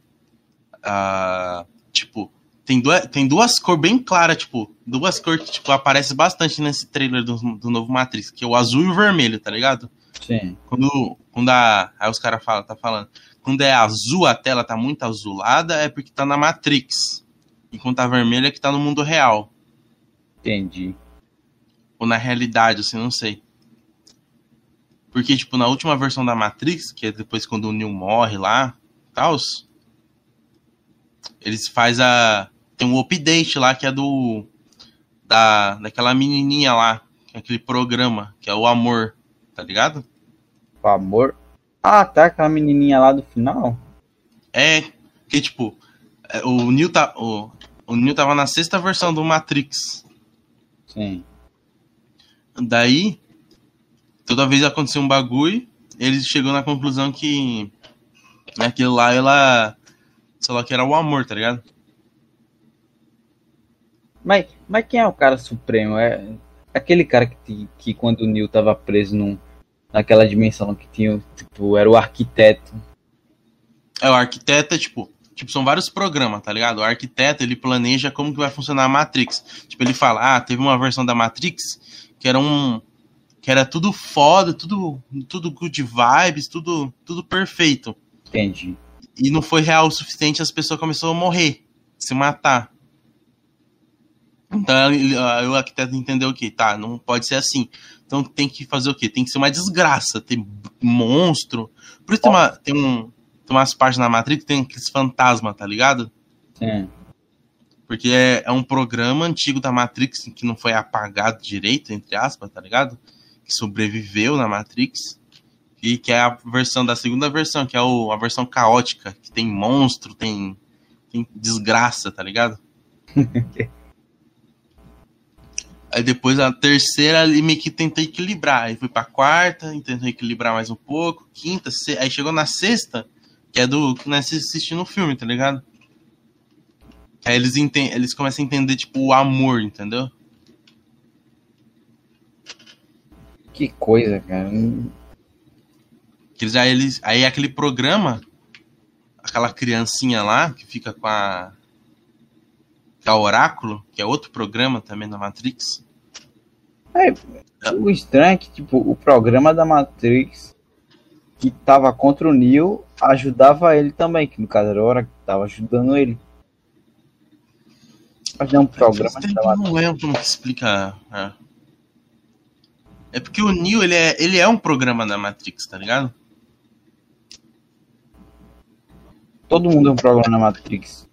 ah, tipo, tem duas, tem duas cores bem claras, tipo. Duas cores que, tipo, aparece bastante nesse trailer do, do novo Matrix, que é o azul e o vermelho, tá ligado? Sim. Quando, quando a, aí os caras falam, tá falando, quando é azul, a tela tá muito azulada, é porque tá na Matrix. Enquanto tá vermelha é que tá no mundo real. Entendi. Ou na realidade, assim, não sei. Porque, tipo, na última versão da Matrix, que é depois quando o Neo morre lá, tals, eles faz a... Tem um update lá que é do... Da, daquela menininha lá, aquele programa, que é o Amor, tá ligado? O amor. Ah, tá, aquela menininha lá do final. É, que tipo, é, o Neo, tá, o, o Neo tava na sexta versão do Matrix. Sim. Daí, toda vez acontecia um bagulho, ele chegou na conclusão que aquilo lá, ela, sei lá, que era o amor, tá ligado? Mas, mas quem é o cara supremo? É aquele cara que, que quando o Neil tava preso num, naquela dimensão que tinha, tipo, era o arquiteto. É, o arquiteto é tipo, tipo, são vários programas, tá ligado? O arquiteto, ele planeja como que vai funcionar a Matrix. Tipo, ele fala, ah, teve uma versão da Matrix que era um que era tudo foda, tudo tudo good vibes, tudo tudo perfeito. Entendi. E não foi real o suficiente, as pessoas começaram a morrer, se matar. Então ele- o arquiteto entendeu que tá, não pode ser assim. Então tem que fazer o quê? Tem que ser uma desgraça, tem monstro. Por isso tem, uma, tem, um, tem umas partes na Matrix que tem aqueles fantasmas, tá ligado? Sim. Porque é, é um programa antigo da Matrix que não foi apagado direito, entre aspas, tá ligado? Que sobreviveu na Matrix. E que é a versão da segunda versão, que é o, a versão caótica, que tem monstro, tem, tem desgraça, tá ligado? Aí depois a terceira ele meio que tentou equilibrar. Aí foi pra quarta, tentou equilibrar mais um pouco. Quinta, se- aí chegou na sexta, que é do que nós assistimos no filme, tá ligado? Aí eles, enten eles começam a entender, tipo, o amor, entendeu? Que coisa, cara. Eles, aí, eles, aí aquele programa, aquela criancinha lá, que fica com a. É o Oráculo, que é outro programa também da Matrix. O estranho é que, tipo, o programa da Matrix que tava contra o Neo ajudava ele também, que no caso era a hora que tava ajudando ele. Mas não é um programa tava eu não lembro como que explica. É. É porque o Neo, ele é, ele é um programa da Matrix, tá ligado? Todo mundo é um programa na Matrix.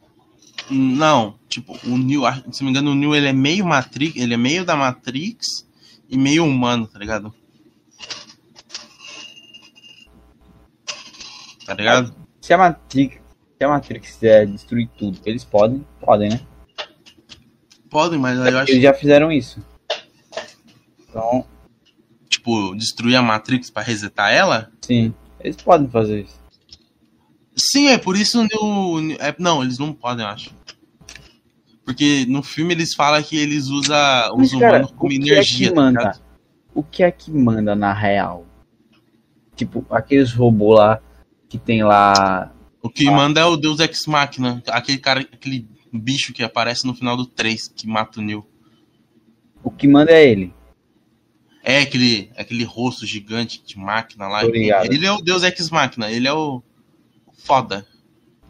Não, tipo, o Neo, se não me engano, o Neo ele é meio Matrix, ele é meio da Matrix e meio humano, tá ligado? Tá ligado? Se a Matrix, se a Matrix quiser destruir tudo, eles podem, podem, né? Podem, mas eu acho Eles já fizeram isso. Então, tipo, destruir a Matrix pra resetar ela? sim. Eles podem fazer isso. Sim, é por isso no. É, não, eles não podem, eu acho. Porque no filme eles falam que eles usam os cara, humanos como o que energia. é que manda? O que é que manda na real? Tipo, aqueles robôs lá que tem lá. O que manda é o Deus Ex Machina, aquele cara, aquele bicho que aparece no final do 3 que mata o Neo. O que manda é ele. É aquele, aquele rosto gigante de máquina lá. Tô ligado. Ele é o Deus Ex Machina, ele é o foda.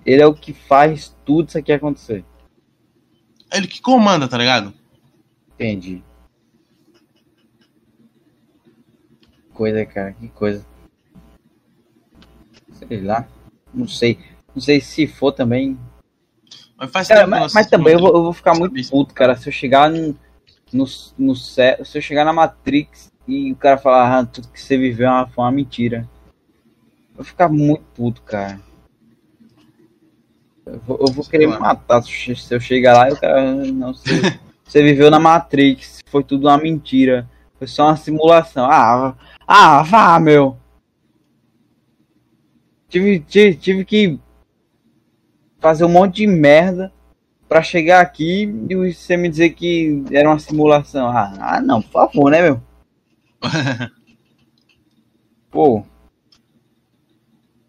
Ele é o que faz tudo isso aqui acontecer. Ele que comanda, tá ligado? Entendi. Coisa, cara, que coisa. Sei lá. Não sei. Não sei se for também. Mas faz Cara, mas, mas também eu vou, eu vou ficar Sabe muito isso? puto, cara. Se eu chegar no, no, no se eu chegar na Matrix e o cara falar, ah, tudo que você viveu é foi uma mentira. Eu vou ficar muito puto, cara. Eu vou, eu vou querer me matar se eu chegar lá e o cara, não sei. Você viveu na Matrix, foi tudo uma mentira. Foi só uma simulação. Ah, ah vá, meu. Tive, tive, tive que fazer um monte de merda pra chegar aqui e você me dizer que era uma simulação. Ah, ah, não, por favor, né, meu? Pô.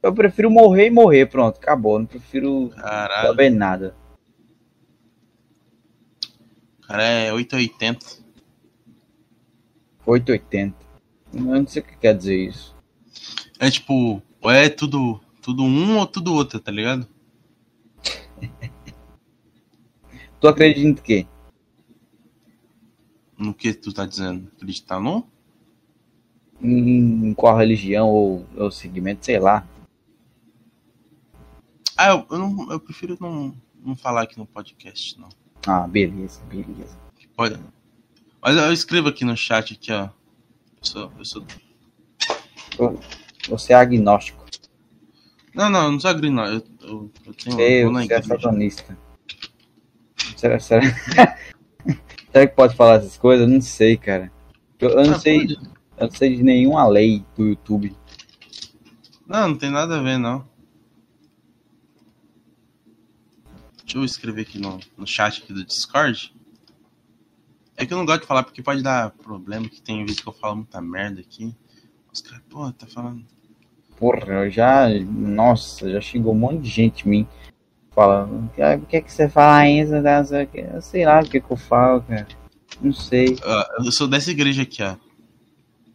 Eu prefiro morrer e morrer, pronto, acabou. Não prefiro Caralho, saber nada. cara é 880. 880. Eu não sei o que quer dizer isso. É tipo, ou é tudo, tudo um ou tudo outro, tá ligado? Tu acredita em quê? No que tu tá dizendo? Acreditar no? Em, em qual religião ou, ou segmento, sei lá. Ah, eu, eu, não, eu prefiro não, não falar aqui no podcast, não. Ah, beleza, beleza. Pode. Mas eu escrevo aqui no chat aqui, ó. Eu sou, eu sou... Você é agnóstico. Não, não, eu não sou não. Eu, eu, eu tenho. É igreja. satanista. Será, será... será que pode falar essas coisas? Eu não sei, cara. Eu, eu não Ah, sei. pode. Eu não sei de nenhuma lei do YouTube. Não, não tem nada a ver, não. Deixa eu escrever aqui no, no chat aqui do Discord. É que eu não gosto de falar porque pode dar problema, que tem vezes que eu falo muita merda aqui. Os caras, pô, tá falando. Porra, eu já. Nossa, já chegou um monte de gente em mim falando. "Ah, O que é que você fala isso? Não sei o quê." Eu sei lá o que, que eu falo, cara. Não sei. Ah, eu sou dessa igreja aqui, ó.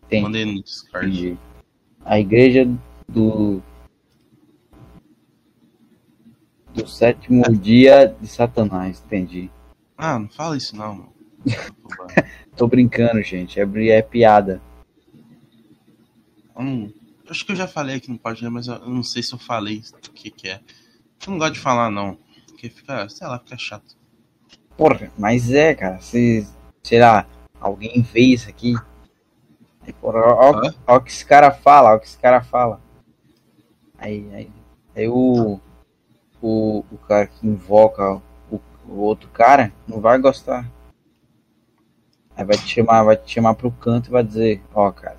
Tem. Mandei no Discord. Entendi. A igreja do. Do sétimo dia de Satanás, entendi. Ah, não fala isso não, mano. Tô brincando, gente. É, é piada. Eu acho que eu já falei aqui no podcast, mas eu não sei se eu falei o que que é. Eu não gosto de falar, não. Porque fica, sei lá, fica chato. Porra, mas é, cara. Se, sei lá, alguém vê isso aqui. Aí, porra, ó, ó, ó o que esse cara fala, ó o que esse cara fala. Aí, aí, aí o, o, o cara que invoca o, o outro cara não vai gostar. Aí vai te chamar, vai te chamar pro canto e vai dizer, ó, cara,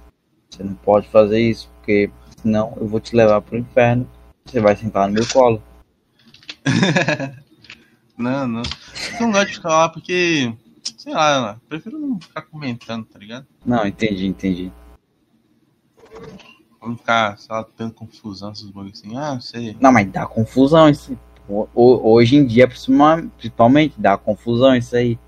você não pode fazer isso, porque senão eu vou te levar pro inferno. Você vai sentar no meu colo. Não, não. Eu não gosto de falar porque, sei lá, prefiro não ficar comentando, tá ligado? Não, entendi, entendi. Pra não ficar, lá, tendo confusão, esses bagulhos assim. Ah, sei. Não, mas dá confusão isso. Ho- ho- Hoje em dia, principalmente, dá confusão isso aí.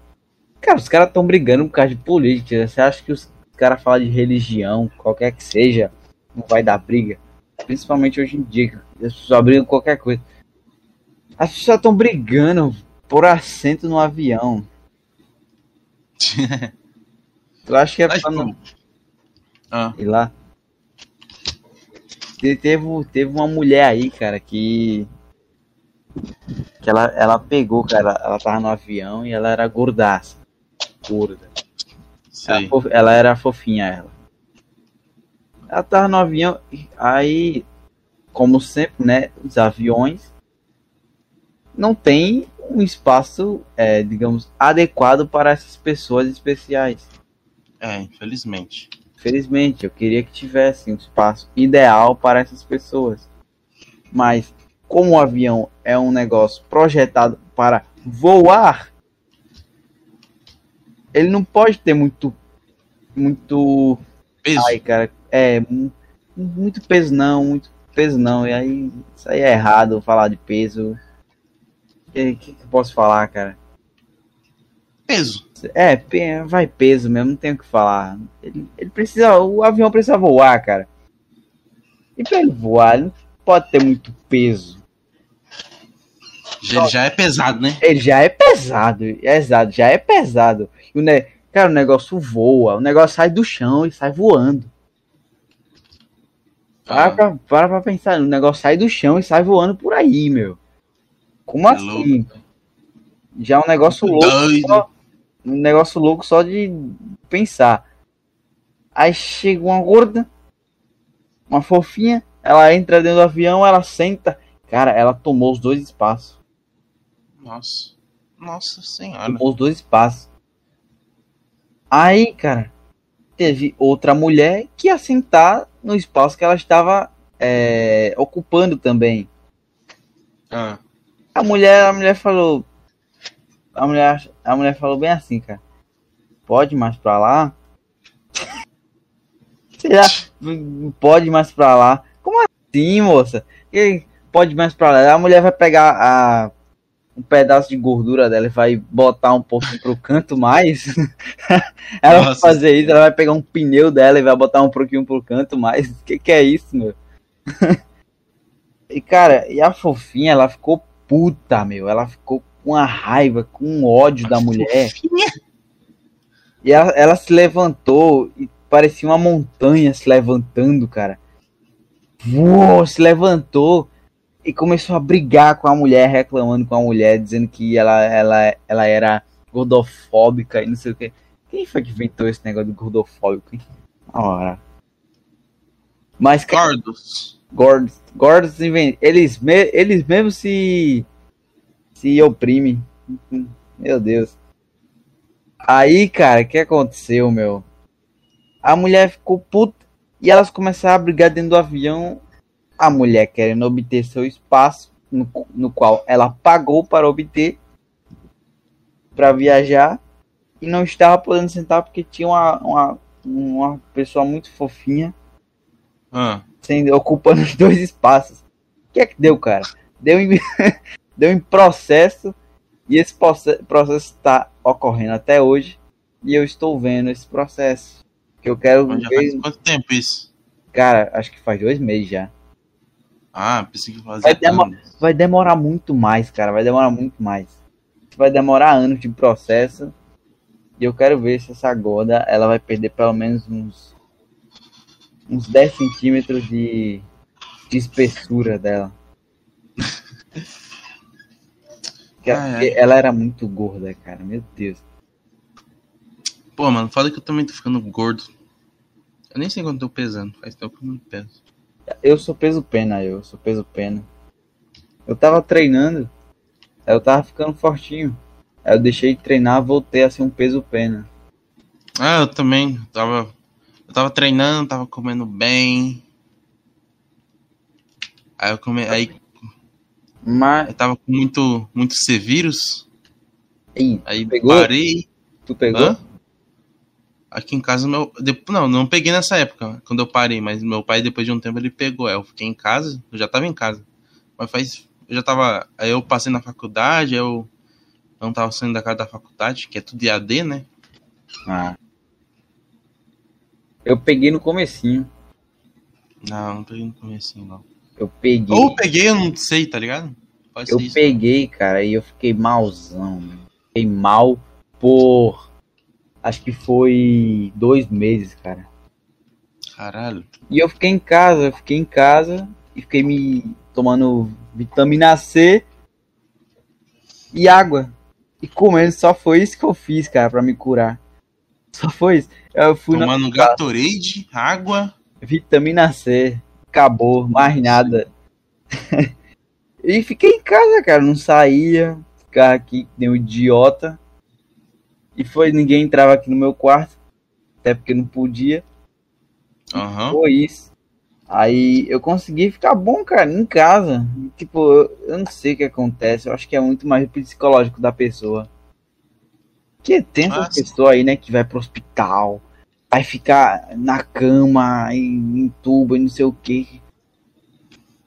Cara, os caras estão brigando por causa de política. Você acha que os caras falam de religião, qualquer que seja, não vai dar briga? Principalmente hoje em dia, as pessoas brigam qualquer coisa. As pessoas estão brigando por assento no avião. Tu acha que é Mas, pra não tipo, ah, ir lá? Te- Teve, teve uma mulher aí, cara, que. Que ela, ela pegou, cara. Ela tava no avião e ela era gordaça. Gorda. Ela, ela era fofinha, ela. Ela tava no avião, aí, como sempre, né? Os aviões não tem um espaço, é, digamos, adequado para essas pessoas especiais. É, infelizmente. Felizmente, eu queria que tivesse um espaço ideal para essas pessoas. Mas, como o avião é um negócio projetado para voar, ele não pode ter muito. Muito. Peso. Ai, cara, é. mu- Muito peso não, muito peso não. E aí, isso aí é errado falar de peso. O que, que, que eu posso falar, cara? Peso. É, vai peso mesmo, não tem o que falar. Ele, ele precisa. O avião precisa voar, cara. E pra ele voar, ele não pode ter muito peso. Já, já é pesado, né? Ele já é pesado, exato, já é pesado. E o ne- Cara, o negócio voa, o negócio sai do chão e sai voando. Para, Ah, pra, para pra pensar, o negócio sai do chão e sai voando por aí, meu. Como É assim? Já é um negócio louco. Doido. só- um negócio louco só de pensar. Aí chega uma gorda, uma fofinha, ela entra dentro do avião, ela senta. Cara, ela tomou os dois espaços. Nossa. Nossa senhora. Tomou os dois espaços. Aí, cara, teve outra mulher que ia sentar no espaço que ela estava é, ocupando também. Ah, A mulher, a mulher falou. A mulher, a mulher falou bem assim, cara. Pode mais pra lá? Sei lá, pode mais pra lá. Como assim, moça? Que pode mais pra lá? A mulher vai pegar a, um pedaço de gordura dela e vai botar um pouquinho pro canto mais. ela vai Nossa. fazer isso, ela vai pegar um pneu dela e vai botar um pouquinho pro canto mais. Que que é isso, meu? E cara, e a fofinha, ela ficou puta, meu. Ela ficou com a raiva, com um ódio da mulher. E ela, ela se levantou e parecia uma montanha se levantando, cara. Uou, se levantou e começou a brigar com a mulher, reclamando com a mulher, dizendo que ela, ela, ela era gordofóbica e não sei o que. Quem foi que inventou esse negócio de gordofóbico, hein? Na hora. Mas, cara, Gordos. gordos, gordos inven- eles, me, eles mesmos se se oprimem. Meu Deus. Aí, cara, o que aconteceu, meu? A mulher ficou puta e elas começaram a brigar dentro do avião. A mulher querendo obter seu espaço, no, no qual ela pagou para obter para viajar e não estava podendo sentar porque tinha uma, uma, uma pessoa muito fofinha Ah, sendo, ocupando os dois espaços. O que é que deu, cara? Deu em, deu em processo e esse proce- processo está ocorrendo até hoje e eu estou vendo esse processo. Que eu quero já ver, faz quanto tempo isso? cara, acho que faz dois meses já. Ah, pensei que fazia Vai. Vai demorar muito mais, cara, vai demorar muito mais. Vai demorar anos de processo e eu quero ver se essa gorda ela vai perder pelo menos uns uns 10 centímetros de, de espessura dela. Que- Ai, ai. porque ela era muito gorda, cara. Meu Deus. Pô, mano, foda que eu também tô ficando gordo. Eu nem sei quanto eu tô pesando, faz tempo que eu não peso. Eu sou peso pena, eu sou peso pena. Eu tava treinando, aí eu tava ficando fortinho. Aí eu deixei de treinar, voltei a ser um peso pena. Ah, eu também. Eu tava, eu tava treinando, tava comendo bem. Aí eu come, aí Mas. eu tava com muito, muito C-vírus. Aí Pegou? parei. tu pegou? Hã? Aqui em casa, meu. Não, não peguei nessa época, quando eu parei, mas meu pai, depois de um tempo, ele pegou. Aí eu fiquei em casa, eu já tava em casa. Mas faz. Eu já tava. Aí eu passei na faculdade, eu não tava saindo da casa da faculdade, que é tudo IAD, né? Ah. Eu peguei no comecinho. Não, não peguei no começo, não. Eu peguei. Ou peguei, eu não sei, tá ligado? Pode Eu ser isso. peguei, cara, e eu fiquei malzão. meu. Fiquei mal por. Acho que foi dois meses, cara. Caralho. E eu fiquei em casa, eu fiquei em casa e fiquei me tomando vitamina C e água. E comendo, só foi isso que eu fiz, cara, pra me curar. Só foi isso. Eu fui na Tomando Gatorade, água. vitamina C, acabou, mais nada. e fiquei em casa, cara, não saía, ficava aqui, que nem um idiota. E foi, ninguém entrava aqui no meu quarto, até porque não podia. Aham. Foi isso. Aí eu consegui ficar bom, cara, em casa. Tipo, eu, eu não sei o que acontece. Eu acho que é muito mais psicológico da pessoa. Porque tem essa Ah, sim. pessoa aí, né, que vai pro hospital, vai ficar na cama, em, em tubo e não sei o que.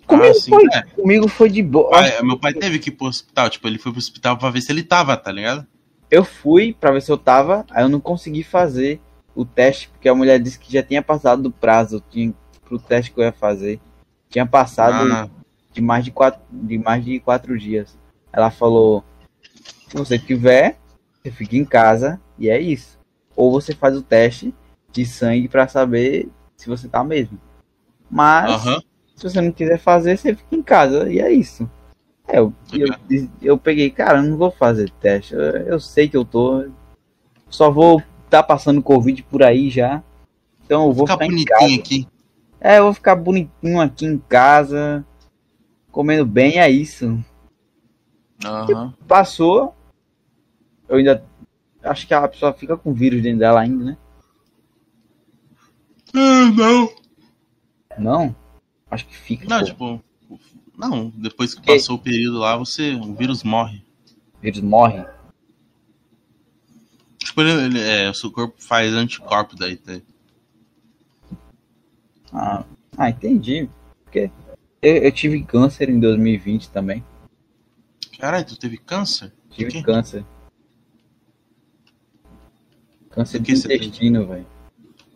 Comigo, Ah, foi, é. comigo foi de boa. Meu pai teve que ir pro hospital, tipo, ele foi pro hospital pra ver se ele tava, tá ligado? Eu fui pra ver se eu tava, aí eu não consegui fazer o teste, porque a mulher disse que já tinha passado do prazo tinha, pro teste que eu ia fazer. Tinha passado Ah, de mais de quatro, de mais de quatro dias. Ela falou: se você tiver, você fica em casa e é isso. Ou você faz o teste de sangue pra saber se você tá mesmo. Mas Aham. se você não quiser fazer, você fica em casa e é isso. É, eu, eu, eu peguei, cara, eu não vou fazer teste. Eu, eu sei que eu tô. Só vou tá passando Covid por aí já. Então eu vou Fica ficar em casa. bonitinho aqui. É, eu vou ficar bonitinho aqui em casa, comendo bem, é isso. Aham. Passou, eu ainda acho que a pessoa fica com vírus dentro dela ainda, né? Não. Não? Acho que fica. Não, pô. tipo. Não, depois que passou o período lá, você. O vírus morre. O vírus morre. Tipo, ele, ele- é, o seu corpo faz anticorpo daí. Tá? Ah, ah, entendi. Porque eu, eu tive câncer em 2020 também. Caralho, tu teve câncer? Tive câncer. Câncer de intestino, velho.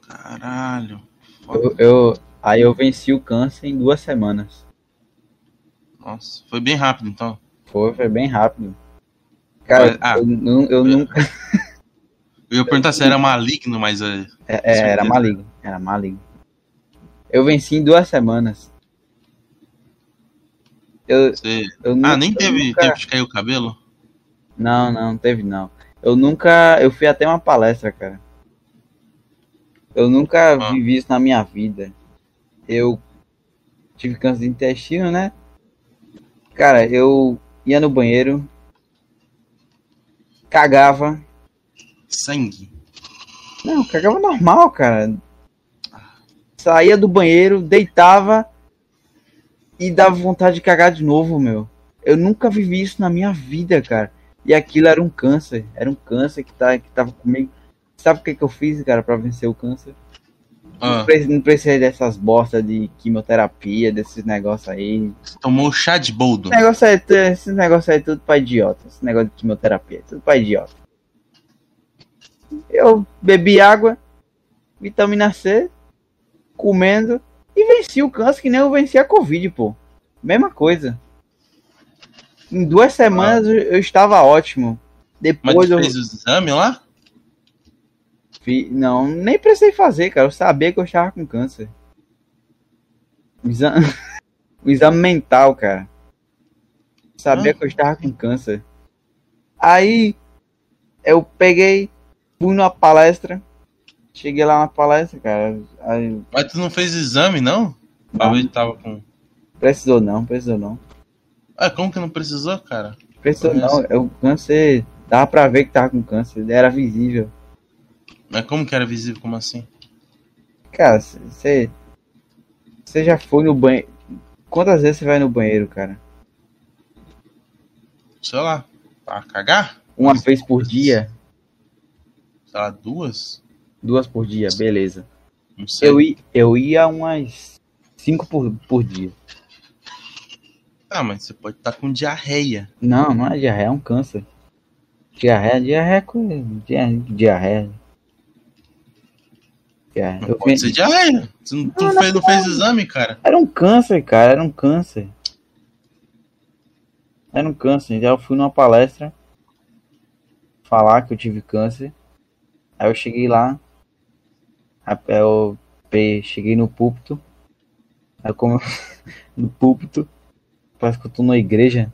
Caralho. Eu, eu- aí eu venci o câncer em duas semanas. Nossa, foi bem rápido então. Foi, foi bem rápido. Cara, Ah. eu, nu- eu nunca. Eu ia perguntar se era maligno, mas é. É, é, era maligno, era maligno. Eu venci em duas semanas. Eu, eu Ah, nem eu teve nunca- tempo de cair o cabelo? Não, não, não teve não. Eu nunca. Eu fui até uma palestra, cara. Eu nunca Ah. vivi isso na minha vida. Eu tive câncer de intestino, né? Cara, eu ia no banheiro, cagava. Sangue. Não, cagava normal, cara. Saía do banheiro, deitava e dava vontade de cagar de novo, meu. Eu nunca vivi isso na minha vida, cara. E aquilo era um câncer. Era um câncer que, tá, que tava comigo. Sabe o que, que eu fiz, cara, pra vencer o câncer? Ah, Não, precisei, não precisei dessas bostas de quimioterapia, desses negócios aí. você tomou chá de boldo. Esse negócio aí, esse negócio aí é tudo pra idiota. Esse negócio de quimioterapia, é tudo pra idiota. Eu bebi água, vitamina C, comendo e venci o câncer que nem eu venci a Covid, pô. Mesma coisa. Em duas semanas eu, eu estava ótimo. Mas Depois tu eu fez o exame lá? Fi- não, nem precisei fazer, cara. Eu sabia que eu estava com câncer. O exame, o exame mental, cara. Sabia Ah. que eu estava com câncer. Aí eu peguei, fui numa palestra. Cheguei lá na palestra, cara. Aí, Mas tu não fez exame, não? Não. tava com. precisou não, precisou não. Ah, como que não precisou, cara? Precisou não. É o câncer. Dava pra ver que tava com câncer. Era visível. Mas como que era visível? Como assim? Cara, você. Você já foi no banheiro. Quantas vezes você vai no banheiro, cara? Sei lá. Pra cagar? Uma vez por dia? Sei lá, duas? Duas por dia, beleza. Não sei. Eu, eu ia umas cinco por, por dia. Ah, mas você pode estar com diarreia. Não, não é diarreia, é um câncer. Diarreia, diarreia é. Diarreia. diarreia. Diarreia. Mas Eu pode ser diarreia. Você não, tu Não, fez, não fez exame, cara? Era um câncer, cara, era um câncer. Era um câncer. Já eu fui numa palestra falar que eu tive câncer. Aí eu cheguei lá. Eu cheguei no púlpito. Aí como no púlpito. Parece que eu tô na igreja.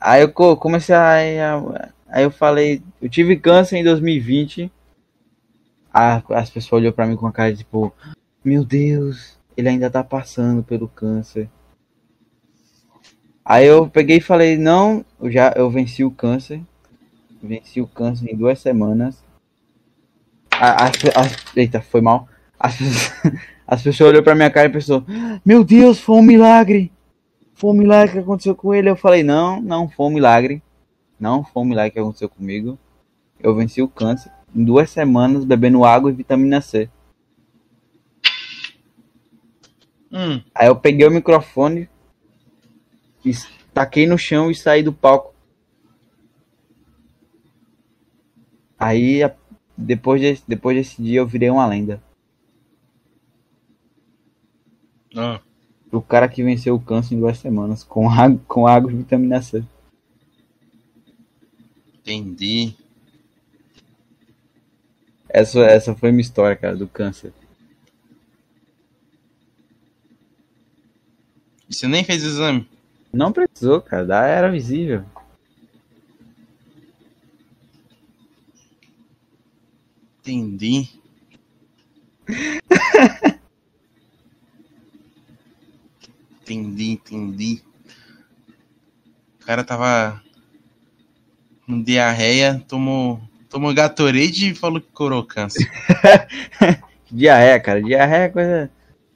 Aí eu co- comecei a. a- Aí eu falei, eu tive câncer em 2020. Ah, as pessoas olhou pra mim com uma cara tipo, meu Deus, ele ainda tá passando pelo câncer. Aí eu peguei e falei, não, eu já eu venci o câncer. Venci o câncer em duas semanas. A, a- a- eita, foi mal. As, as pessoas olhou pra minha cara e pensou, meu Deus, foi um milagre. Foi um milagre que aconteceu com ele. Eu falei, não, não foi um milagre. Não foi um milagre que aconteceu comigo. Eu venci o câncer em duas semanas bebendo água e vitamina C. Hum, Aí eu peguei o microfone, taquei no chão e saí do palco. Aí, depois desse, depois desse dia, eu virei uma lenda. ah, O cara que venceu o câncer em duas semanas, com, água, com água e vitamina C. entendi. Essa, essa foi minha história, cara, do câncer. E você nem fez exame? Não precisou, cara, da- era visível. Entendi. entendi, entendi. O cara tava com diarreia, tomou, tomou Gatorade e falou que curou câncer. Diarreia, cara, diarreia é coisa.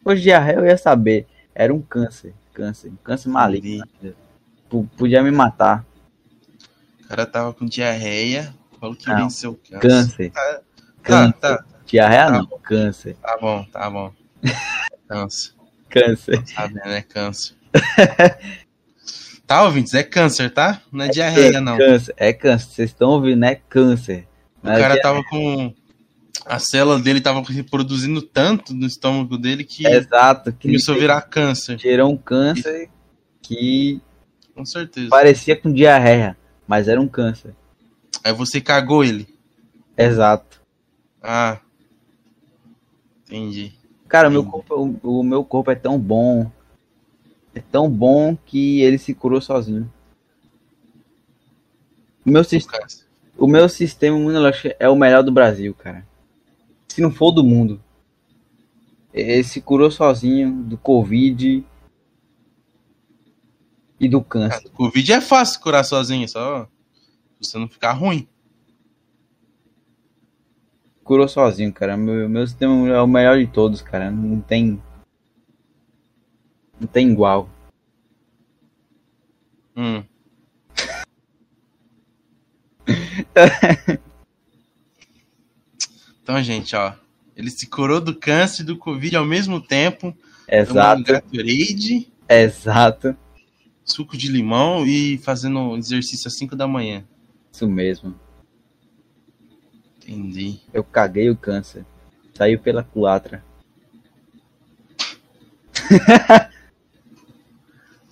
Hoje diarreia eu ia saber. Era um câncer, câncer, um câncer maligno. P- Podia me matar. O cara tava com diarreia, falou que Não, venceu o câncer. Câncer. Tá, Câncer. tá, Diarreia Tá não, câncer. tá bom, tá bom. Câncer. Câncer. Sabe, né? Câncer. tá, ouvintes? É câncer, tá? Não é diarreia, não. Câncer, é câncer. Vocês estão ouvindo, é câncer. O é cara dia- tava com. A célula dele tava reproduzindo tanto no estômago dele que Exato, que começou a virar câncer. gerou um câncer que Com certeza. parecia com diarreia, mas era um câncer. Aí você cagou ele. Exato. Ah. Entendi. Cara, o meu Entendi. corpo, o, o meu corpo é tão bom. É tão bom que ele se curou sozinho. O meu, sis- O meu sistema imunológico é o melhor do Brasil, cara. Se não for do mundo. Ele se curou sozinho do Covid e do câncer. Covid é fácil curar sozinho, só você não ficar ruim. Curou sozinho, cara. Meu, meu sistema é o melhor de todos, cara. Não tem. Não tem igual. Hum. Então, gente, ó. Ele se curou do câncer e do Covid ao mesmo tempo. Exato. Gatorade, Exato. suco de limão e fazendo exercício às 5 da manhã. Isso mesmo. Entendi. Eu caguei o câncer. Saiu pela culatra.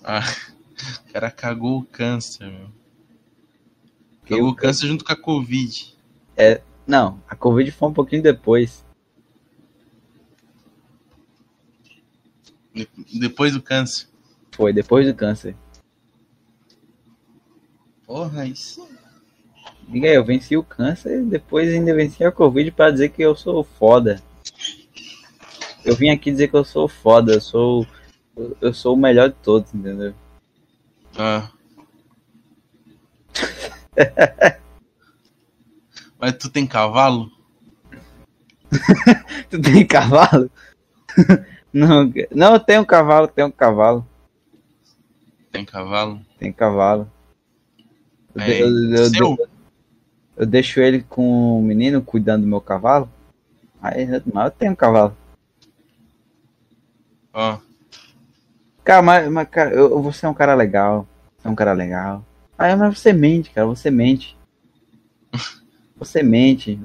Ah, o cara cagou o câncer, meu. Eu- Cagou o câncer junto com a Covid. Não, a Covid foi um pouquinho depois. De- Depois do câncer. Foi, depois do câncer. Porra, isso. Diga aí, eu venci o câncer e depois ainda venci a Covid pra dizer que eu sou foda. Eu vim aqui dizer que eu sou foda, eu sou. Eu- Eu sou o melhor de todos, entendeu? Ah. Mas tu tem cavalo? Tu tem cavalo? não, não, eu tenho um cavalo, tenho um cavalo, Tem cavalo? tem cavalo. Eu, É, eu- eu- seu? eu deixo ele com o menino cuidando do meu cavalo. Aí, mas eu tenho um cavalo. Ó. Cara, mas, mas cara, eu, você é um cara legal. Você é um cara legal. Aí, mas você mente, cara, você mente. Você mente.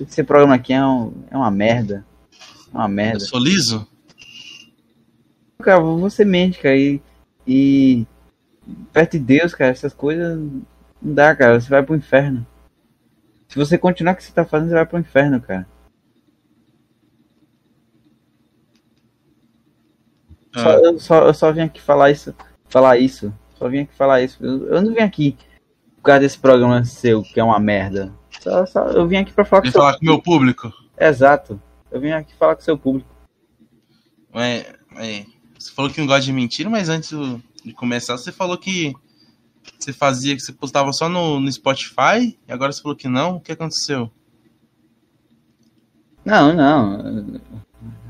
Esse programa aqui é, um, é uma merda. É uma Eu merda. sou liso? Cara, você mente, cara, e, e perto de Deus, cara, essas coisas não dá, cara, você vai pro inferno. Se você continuar o que você tá fazendo, você vai pro inferno, cara. Só- Ah, eu, só, eu só vim aqui falar isso, falar isso. Só vim aqui falar isso. Eu, eu não vim aqui por causa desse programa seu, que é uma merda. Só, só, eu vim aqui pra falar com Vem seu falar com o meu público. Exato. Eu vim aqui falar com seu público. Mas, mas você falou que não gosta de mentira, mas antes de começar, você falou que você fazia, que você postava só no, no Spotify, e agora você falou que não. O que aconteceu? Não, não.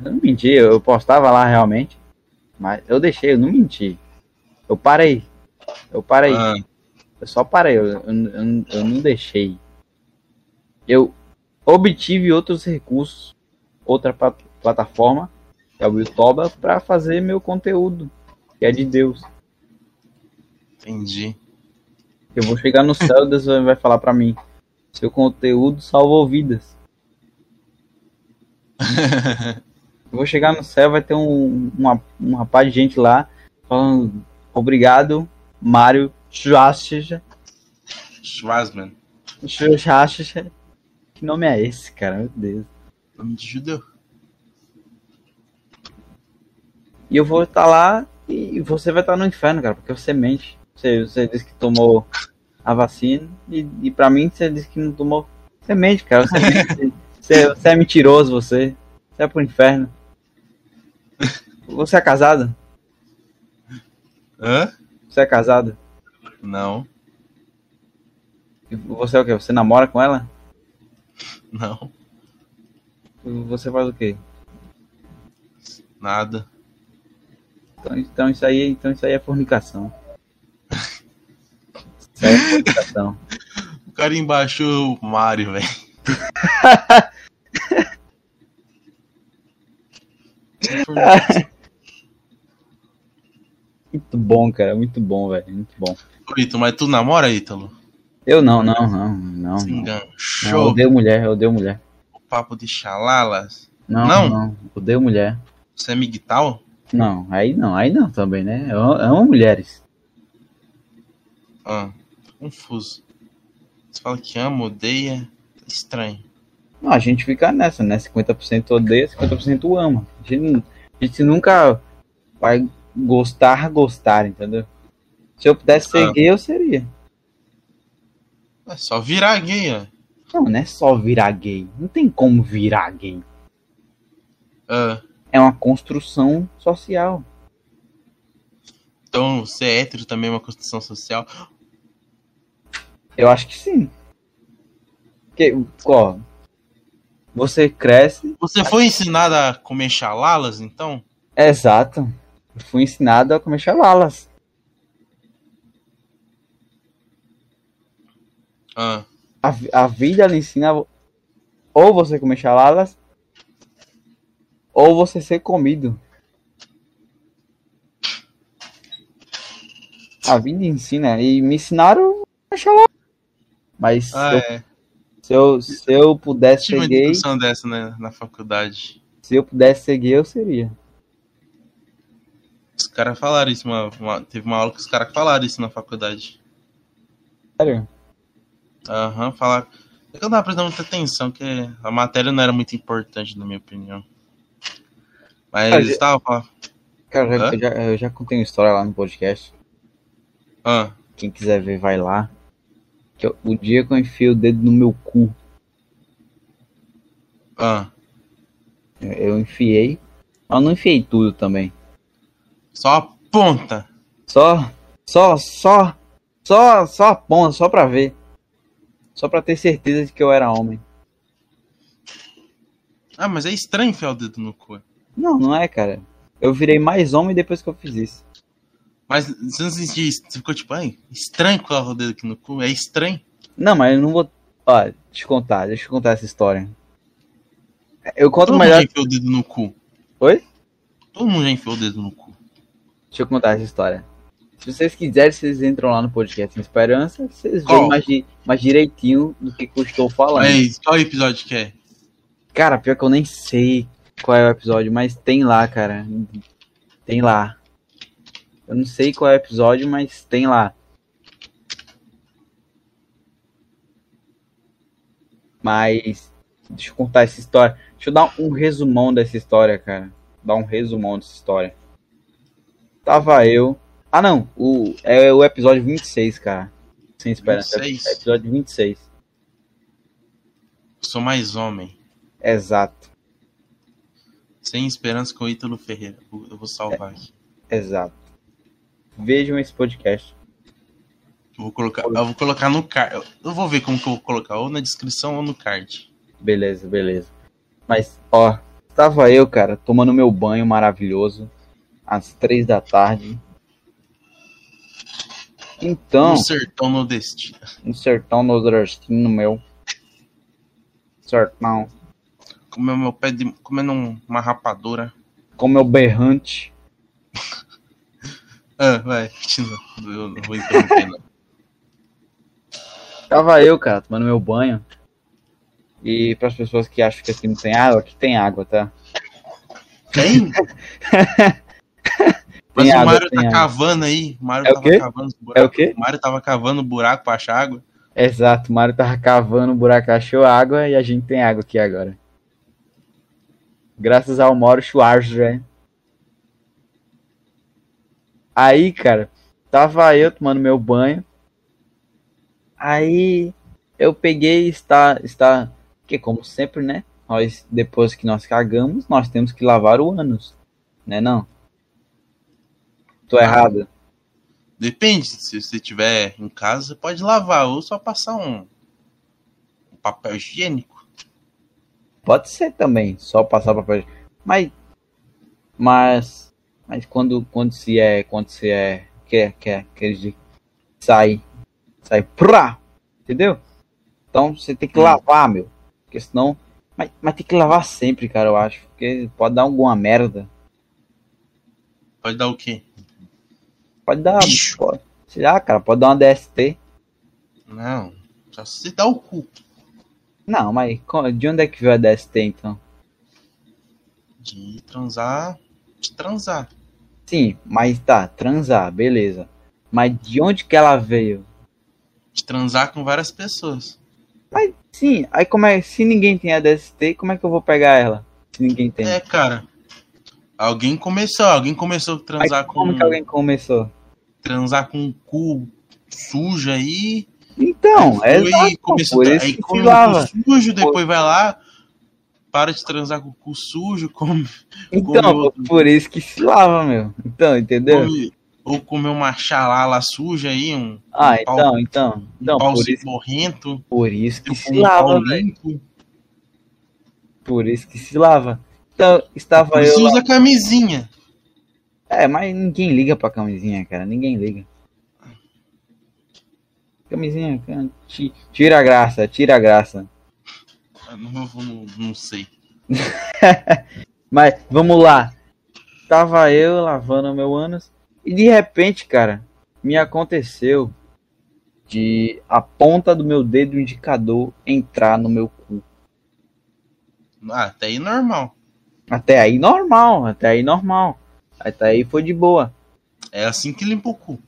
Eu não menti, eu postava lá realmente. Mas eu deixei, eu não menti. Eu parei. Eu parei. Ah, Eu só parei, eu, eu, eu- eu não deixei. Eu obtive outros recursos, outra pla- plataforma, que é o Yotoba, para fazer meu conteúdo, que é de Deus. entendi. Eu vou chegar no céu, Deus vai falar para mim: seu conteúdo salvou vidas. Eu vou chegar no céu, vai ter um, uma, um rapaz de gente lá falando: obrigado, Mário Schwarzenegger. Schwarzman. Schwarzenegger. Que nome é esse, cara? Meu Deus. Nome de judeu. E eu vou estar lá e você vai estar no inferno, cara, porque você mente. Você, você disse que tomou a vacina e, e pra mim você disse que não tomou. Você mente, cara. Você, mente. você, você é mentiroso, você. Você é pro inferno. Você é casado? Hã? Você é casado? Não, Você é o quê? Você namora com ela? não, Você faz o quê? nada. Então, então isso aí, então isso aí é fornicação. Isso aí é fornicação. O cara embaixo o Mario, velho. Muito bom, cara, muito bom, velho, muito bom. Ítalo, mas tu namora, Ítalo? Eu não, não, não, não. Se engano. Não, eu Show. odeio mulher, eu odeio mulher. O papo de xalalas. Não, Não? não, odeio mulher. Você é migtal? Não, aí não, aí não também, né? Eu amo mulheres. Ah, confuso. Você fala que ama, odeia. Estranho. Não, a gente fica nessa, né? 50% odeia, 50% ama. A gente, a gente nunca vai gostar, gostar, entendeu? Se eu pudesse ser Ah. gay, eu seria. É só virar gay, ó. Não, não é só virar gay. Não tem como virar gay. Ah, É uma construção social. então, ser hétero também é uma construção social. Eu acho que sim. Porque, ó, você cresce. Você foi ensinado a comer xalalas, então? Exato. Eu fui ensinado a comer xalalas. Ah, A, a vida lhe ensina ou você comer xalalas ou você ser comido. A vida ensina e me ensinaram a xalala. Mas ah eu, é. Se, eu, se eu pudesse ser uma gay, discussão dessa né, na faculdade. se eu pudesse ser gay, eu seria. Os caras falaram isso, uma, uma- teve uma aula que os caras falaram isso na faculdade. Sério? Aham, falaram. É que eu não tava prestando muita atenção, que a matéria não era muito importante, na minha opinião. Mas estavam falando. Cara, já- eu, já, eu já contei uma história lá no podcast. Ah, Quem quiser ver, vai lá. Que eu- o dia que eu enfiei o dedo no meu cu, ah. eu- enfiei. Mas não enfiei tudo também. Só a ponta. Só, só, só, só, só a ponta, só pra ver. Só pra ter certeza de que eu era homem. Ah, mas é estranho enfiar o dedo no cu. Não, não é, cara. Eu virei mais homem depois que eu fiz isso. Mas você não sentiu isso? Você ficou tipo, ai, estranho colocar o dedo aqui no cu? É estranho. Não, mas eu não vou. Ó, deixa eu contar, deixa eu contar essa história. Eu conto Todo mundo melhor. já enfiou o dedo no cu. Oi? Todo mundo já enfiou o dedo no cu. Deixa eu contar essa história. Se vocês quiserem, vocês entram lá no podcast Esperança, vocês Qual? veem mais, di- mais direitinho do que, que eu estou falando. Mas qual episódio que é? Cara, pior que eu nem sei qual é o episódio, mas tem lá, cara. Tem lá. Eu não sei qual é o episódio, mas tem lá. Mas. Deixa eu contar essa história. Deixa eu dar um resumão dessa história, cara. Dar um resumão dessa história. Tava eu. Ah, não. O, é o episódio 26, cara. Sem esperança. 26? É episódio 26. Eu sou mais homem. Exato. Sem esperança com o Ítalo Ferreira. Eu vou salvar aqui. Exato. Vejam esse podcast. Eu vou colocar, eu vou colocar no card. Eu vou ver como que eu vou colocar, ou na descrição ou no card. Beleza, beleza. Mas, ó, tava eu, cara, tomando meu banho maravilhoso às três da tarde. Então, No sertão nordestino. no sertão nordestino meu. Sertão. Comendo meu pé de. comendo um- uma rapadura. Com meu berrante. Ah, vai, continua. Eu não vou interromper, não. Tava eu, cara, tomando meu banho. E para as pessoas que acham que aqui não tem água, aqui tem água, tá? Tem? Mas Tem o Mário tá água. cavando aí. O Mário É o tava quê? cavando os É o quê? O Mário tava cavando buraco pra achar água. Exato, o Mário tava cavando, o buraco achou água e a gente tem água aqui agora. Graças ao Mauro Schwarzer. Aí, cara, tava eu tomando meu banho. Aí eu peguei e está, está, que como sempre, né? Nós, depois que nós cagamos, nós temos que lavar o ânus, né não? Tô errado? Depende, se você tiver em casa, você pode lavar ou só passar um, um papel higiênico. Pode ser também, só passar papel. Mas, mas, mas quando, quando se é, quando se é, quer, quer, quer dizer, sai, sai, prá, entendeu? Então você tem que lavar, meu, porque senão, mas, mas tem que lavar sempre, cara, eu acho, porque pode dar alguma merda, Pode dar o quê? pode dar, Bicho. pode, sei lá, cara, pode dar uma DST. Não, só se você dá o cu. Não, mas de onde é que veio a DST então? De transar, de transar. Sim, mas tá, transar, beleza. Mas de onde que ela veio? De transar com várias pessoas. Mas sim, aí como é, se ninguém tem a DST, como é que eu vou pegar ela? Se ninguém tem. É, cara. Alguém começou, alguém começou a Aí transar com como que alguém começou? transar com o cu sujo aí. Então, é exato, começou, por isso aí que come sujo, depois vai lá, para de transar com o cu sujo, come, Então, outro. por isso que se lava, meu. Então, entendeu? come- ou comer uma xalala suja aí, um, Ah, um pau- então, então. Então, pau por isso, morrento, por isso que se um lava, velho. Por isso que se lava. Então, estava Por eu lá. usa camisinha. É, mas ninguém liga pra camisinha, cara. Ninguém liga. Camisinha, cara, ti- tira a graça, tira a graça. Não, não, não sei. Mas vamos lá. Tava eu lavando meu ânus e de repente, cara, me aconteceu de a ponta do meu dedo indicador entrar no meu cu. Ah, até aí normal. Até aí normal, até aí normal. Até aí foi de boa. É assim que limpa o cu.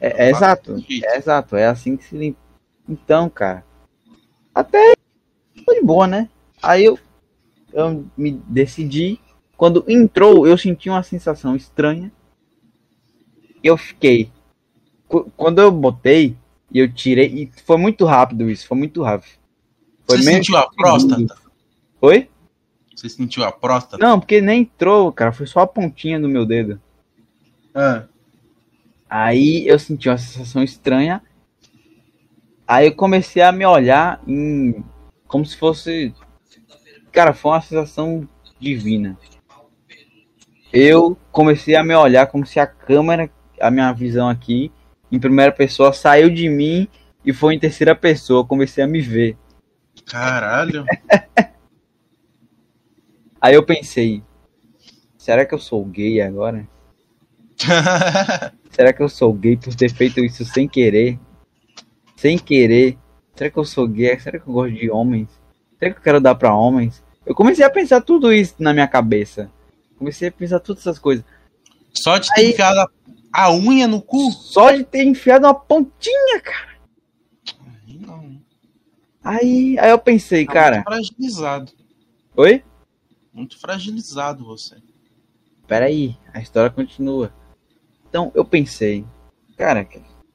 É, é exato, é exato, é assim que se limpa. Então, cara, até foi de boa, né? Aí eu, eu me decidi. Quando entrou, eu senti uma sensação estranha. Eu fiquei. Qu- Quando eu botei e eu tirei. E foi muito rápido isso, foi muito rápido. Foi Você sentiu a próstata? Oi? Você sentiu a próstata? Não, porque nem entrou, cara. Foi só a pontinha do meu dedo. Ah. Aí eu senti uma sensação estranha. Aí eu comecei a me olhar em. Como se fosse. Cara, foi uma sensação divina. Eu comecei a me olhar como se a câmera, a minha visão aqui, em primeira pessoa, saiu de mim e foi em terceira pessoa. Comecei a me ver. Caralho. Aí eu pensei: será que eu sou gay agora? Será que eu sou gay por ter feito isso sem querer? Sem querer? Será que eu sou gay? Será que eu gosto de homens? Será que eu quero dar pra homens? Eu comecei a pensar tudo isso na minha cabeça. Comecei a pensar todas essas coisas. Só de ter Aí- enfiado a, unha no cu? Só de ter enfiado uma pontinha, cara. Aí não. Aí, aí eu pensei, Tá cara. Muito fragilizado. Oi? Muito fragilizado você. Peraí, a história continua. Então eu pensei, cara,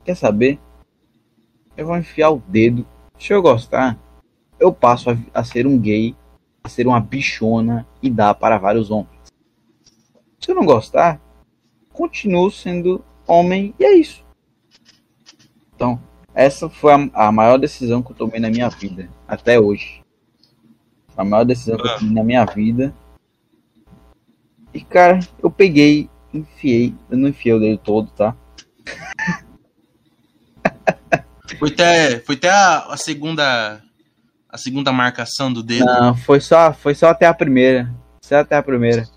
quer saber? Eu vou enfiar o dedo. Se eu gostar, eu passo a, a ser um gay, a ser uma bichona e dar para vários homens. Se eu não gostar, continuo sendo homem e é isso. Então, essa foi a, a maior decisão que eu tomei na minha vida, até hoje. A maior decisão que eu tive na minha vida. E, cara, eu peguei, enfiei. Eu não enfiei o dedo todo, tá? Foi até, foi até a, a segunda. A segunda marcação do dedo. Não, foi só, foi só até a primeira. Só até a primeira.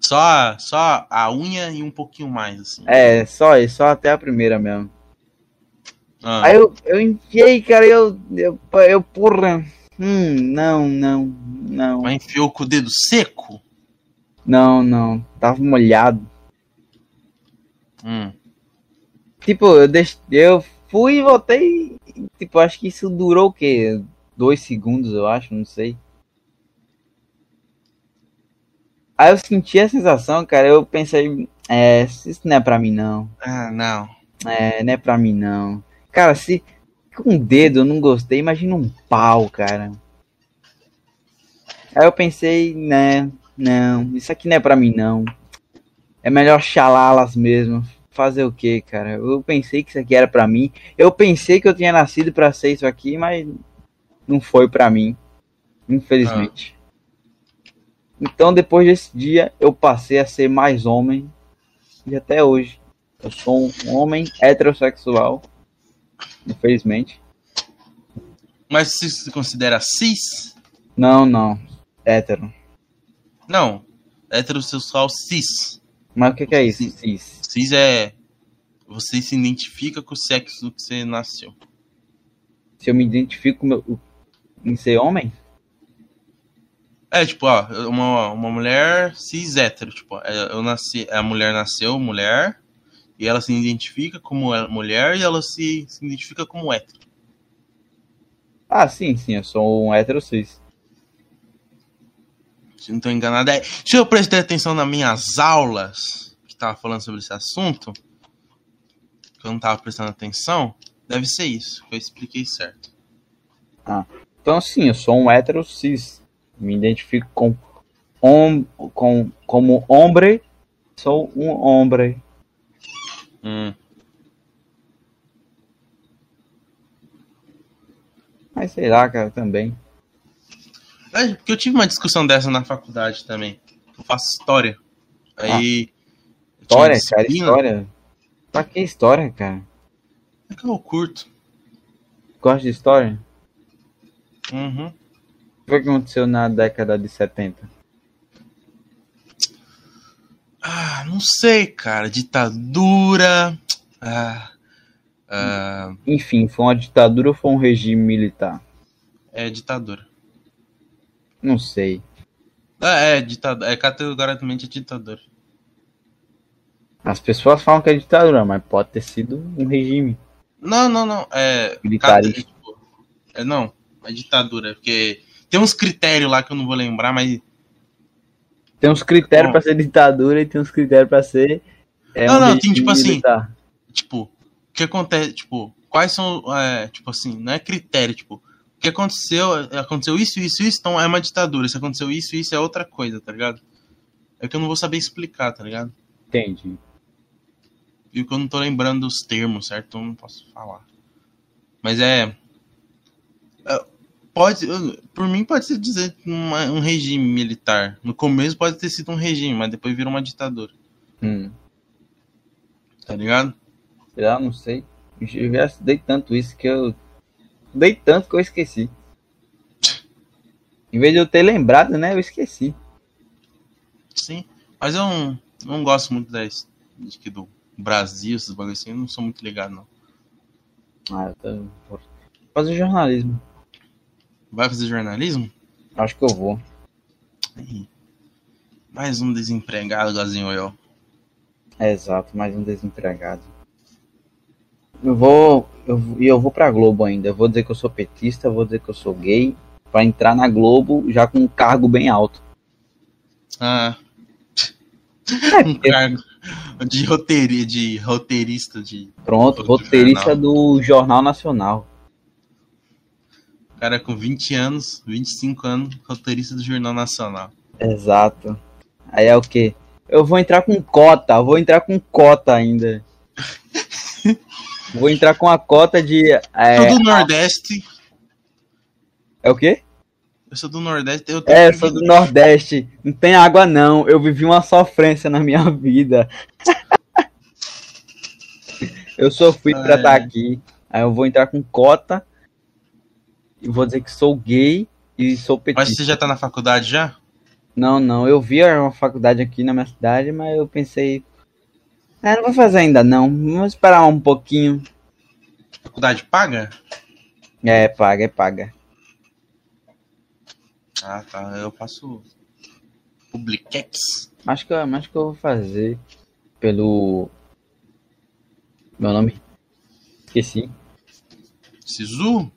Só, só a unha e um pouquinho mais, assim. É, só isso, só até a primeira mesmo. Ah, Aí eu, eu enfiei, cara, eu, eu, eu, porra. Hum, não, não, não. Mas enfiou com o dedo seco? Não, não. Tava molhado. Hum. Tipo, eu, deix... eu fui e voltei. Tipo, acho que isso durou o quê? Dois segundos, eu acho, não sei. Aí eu senti a sensação, cara, eu pensei, é, isso não é pra mim não. Ah, não. É, não é pra mim não. Cara, se com um dedo eu não gostei, imagina um pau, cara. Aí eu pensei, né, não, isso aqui não é pra mim não. É melhor chalá-las mesmo. Fazer o que, cara? Eu pensei que isso aqui era pra mim. Eu pensei que eu tinha nascido pra ser isso aqui, mas não foi pra mim. Infelizmente. Então, depois desse dia, eu passei a ser mais homem. E até hoje. Eu sou um homem heterossexual. Infelizmente. Mas se se considera cis? Não, não. Hétero. Não. Heterossexual cis. Mas o que, que é isso? Cis. Cis é. Você se identifica com o sexo que você nasceu. Se eu me identifico meu- em ser homem? É, tipo, ó, uma, uma mulher cis hétero, tipo, é, eu nasci, a mulher nasceu mulher, e ela se identifica como é- mulher e ela se, se identifica como hétero. Ah, sim, sim. Eu sou um hétero cis. Se não tô enganado, é. Se eu prestei atenção nas minhas aulas, que tava falando sobre esse assunto, que eu não tava prestando atenção, deve ser isso, que eu expliquei certo. Então, sim, eu sou um hétero cis. Me identifico com, hom com como homem. Sou um homem. Hum. Mas sei lá, cara, também. É, porque eu tive uma discussão dessa na faculdade também. Eu faço história. Aí. tinha História, cara, história. Pra que história, cara? É que eu curto. Gosta de história? Uhum. O que aconteceu na década de 70? Ah, não sei, cara. Ditadura. Ah, ah, Enfim, foi uma ditadura ou foi um regime militar? é ditadura. Não sei. Ah, é ditadura. É categoricamente ditadura. As pessoas falam que é ditadura, mas pode ter sido um regime. Não, não, não. É. Militarista. tipo, É, não. É ditadura. Porque tem uns critérios lá que eu não vou lembrar, mas. Tem uns critérios pra ser ditadura e tem uns critérios pra ser. É, Não, um não, tem, tipo assim, militar. Tipo, o que acontece? Tipo, quais são. É, tipo assim, não é critério, tipo. O que aconteceu? Aconteceu isso, isso, isso, então é uma ditadura. Se aconteceu isso, isso é outra coisa, tá ligado? É que eu não vou saber explicar, tá ligado? Entendi. E que eu não tô lembrando dos termos, certo? Eu não posso falar. Mas é. é, Pode. eu- Por mim pode ser dizer uma- um regime militar. No começo pode ter sido um regime, mas depois virou uma ditadura. Hum. Tá ligado? Lá, não sei. Eu já estudei tanto isso que eu. Estudei tanto que eu esqueci. Em vez de eu ter lembrado, né? Eu esqueci. Sim. Mas eu não, não gosto muito da, his- de do Brasil, esses bagulhos assim. Eu não sou muito ligado, não. Ah, eu tô... fazer jornalismo. Vai fazer jornalismo? Acho que eu vou. Ih, Mais um desempregado, igualzinho eu. É exato, mais um desempregado. Eu vou. Eu, e eu vou pra Globo ainda. Eu vou dizer que eu sou petista, vou dizer que eu sou gay. Pra entrar na Globo já com um cargo bem alto. Ah, É, um cargo de, roteiri, de roteirista de Pronto, Do roteirista jornal. do Jornal Nacional. cara com 20 anos, 25 anos, roteirista do Jornal Nacional. Exato. Aí é o quê? Eu vou entrar com cota, eu vou entrar com cota ainda. vou entrar com a cota de. É, Todo o Nordeste, é o quê? Eu sou do Nordeste. Eu É, eu sou do Nordeste. Não tem água, não. Eu vivi uma sofrência na minha vida. eu sofri pra Ah, estar é. aqui. Aí eu vou entrar com cota. E vou dizer que sou gay e sou Mas petista. você já tá na faculdade já? Não, não. Eu vi uma faculdade aqui na minha cidade, mas eu pensei. Ah, não vou fazer ainda não. Vamos esperar um pouquinho. Faculdade paga? É, paga, é paga. Ah, tá. Eu faço Publicex. Acho que, eu- acho que eu vou fazer pelo. Meu nome? Esqueci. Sisu?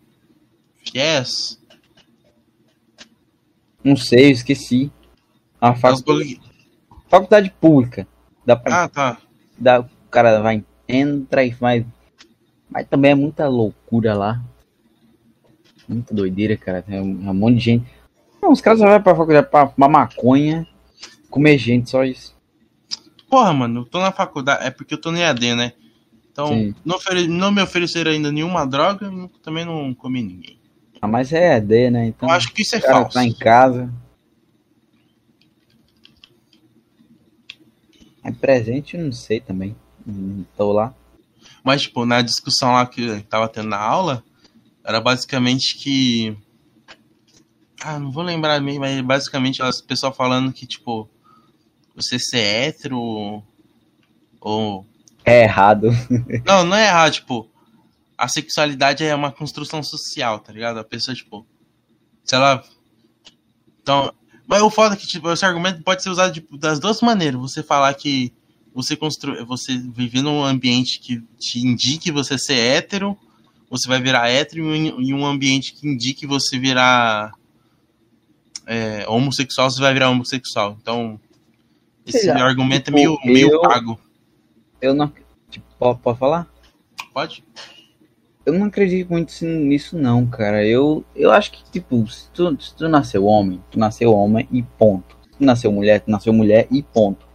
Fies? Não sei, esqueci. A É facu... bagulho- faculdade pública. Dá pra. Ah, tá. Dá, o cara vai. Entra e vai. Mas também é muita loucura lá. Muita doideira, cara. Tem um, um monte de gente. Não, os caras só vão pra faculdade pra fumar maconha, comer gente, só isso. Porra, mano, eu tô na faculdade. É porque eu tô no EAD, né? Então, Sim. não, ofere- não me ofereceram ainda nenhuma droga, também não comi ninguém. Ah, mas é ED, né? Então. Eu acho que isso é o cara falso. tá em casa. É presente, eu não sei também. Não tô lá. Mas, tipo, na discussão lá que tava tendo na aula, era basicamente que. Ah, não vou lembrar mesmo, mas basicamente as pessoas falando que, tipo, você ser hétero ou. É errado. Não, não é errado, tipo, a sexualidade é uma construção social, tá ligado? A pessoa, tipo, se ela. Então. Mas o foda é que, tipo, esse argumento pode ser usado tipo, das duas maneiras. Você falar que você constru... você viver num ambiente que te indique você ser hétero, você vai virar hétero, e um ambiente que indique você virar é, homossexual, você vai virar homossexual. Então, esse lá, argumento tipo, é meio, meio eu- pago. Eu não. Tipo, pode falar? Pode? Eu não acredito muito nisso, não, cara. Eu, eu acho que, tipo, se tu, se tu nasceu homem, tu nasceu homem e ponto. Se tu nasceu mulher, tu nasceu mulher e ponto.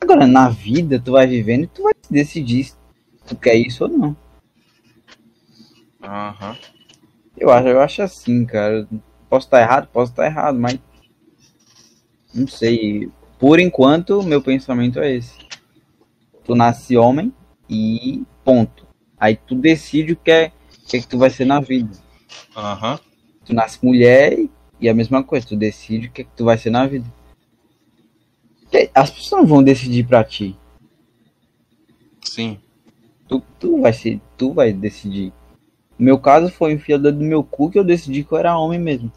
Agora, na vida, tu vai vivendo e tu vai decidir se tu quer isso ou não. Aham. Eu acho, eu acho assim, cara. Posso estar errado, posso estar errado, mas. Não sei. Por enquanto, meu pensamento é esse. Tu nasce homem e ponto. Aí tu decide o que é, o que, é que tu vai ser na vida. Aham. Tu nasce mulher e- e a mesma coisa, tu decide o que, é que tu vai ser na vida. As pessoas não vão decidir pra ti. Sim. Tu, tu vai ser, tu vai decidir. No meu caso foi enfiar o dedo no meu cu que eu decidi que eu era homem mesmo.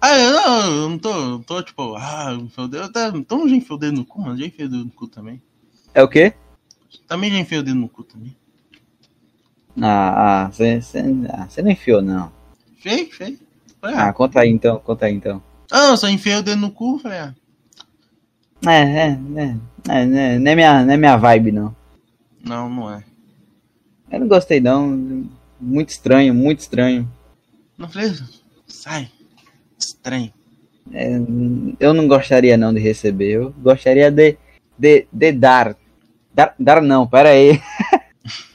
Ah, eu não, eu não tô, eu tô tipo, ah, enfiou o dedo. tá- Então já enfiou o dedo no cu, mano. Já enfiou o dedo no cu também. É o quê? Também já enfiou o dedo no cu também. Ah, você ah, cê não enfiou, não. Feio. Falei, Ah, ah, conta aí então, conta aí então. ah, eu só enfiei o dedo no cu, falei, ah, É, é, é, é, é, não é minha, não é minha vibe, não. não, não é. Eu não gostei, não. Muito estranho, muito estranho. Não falei, sai. Estranho. É, eu não gostaria, não, de receber. Eu gostaria de, de, de dar. Dar, dar não, pera aí.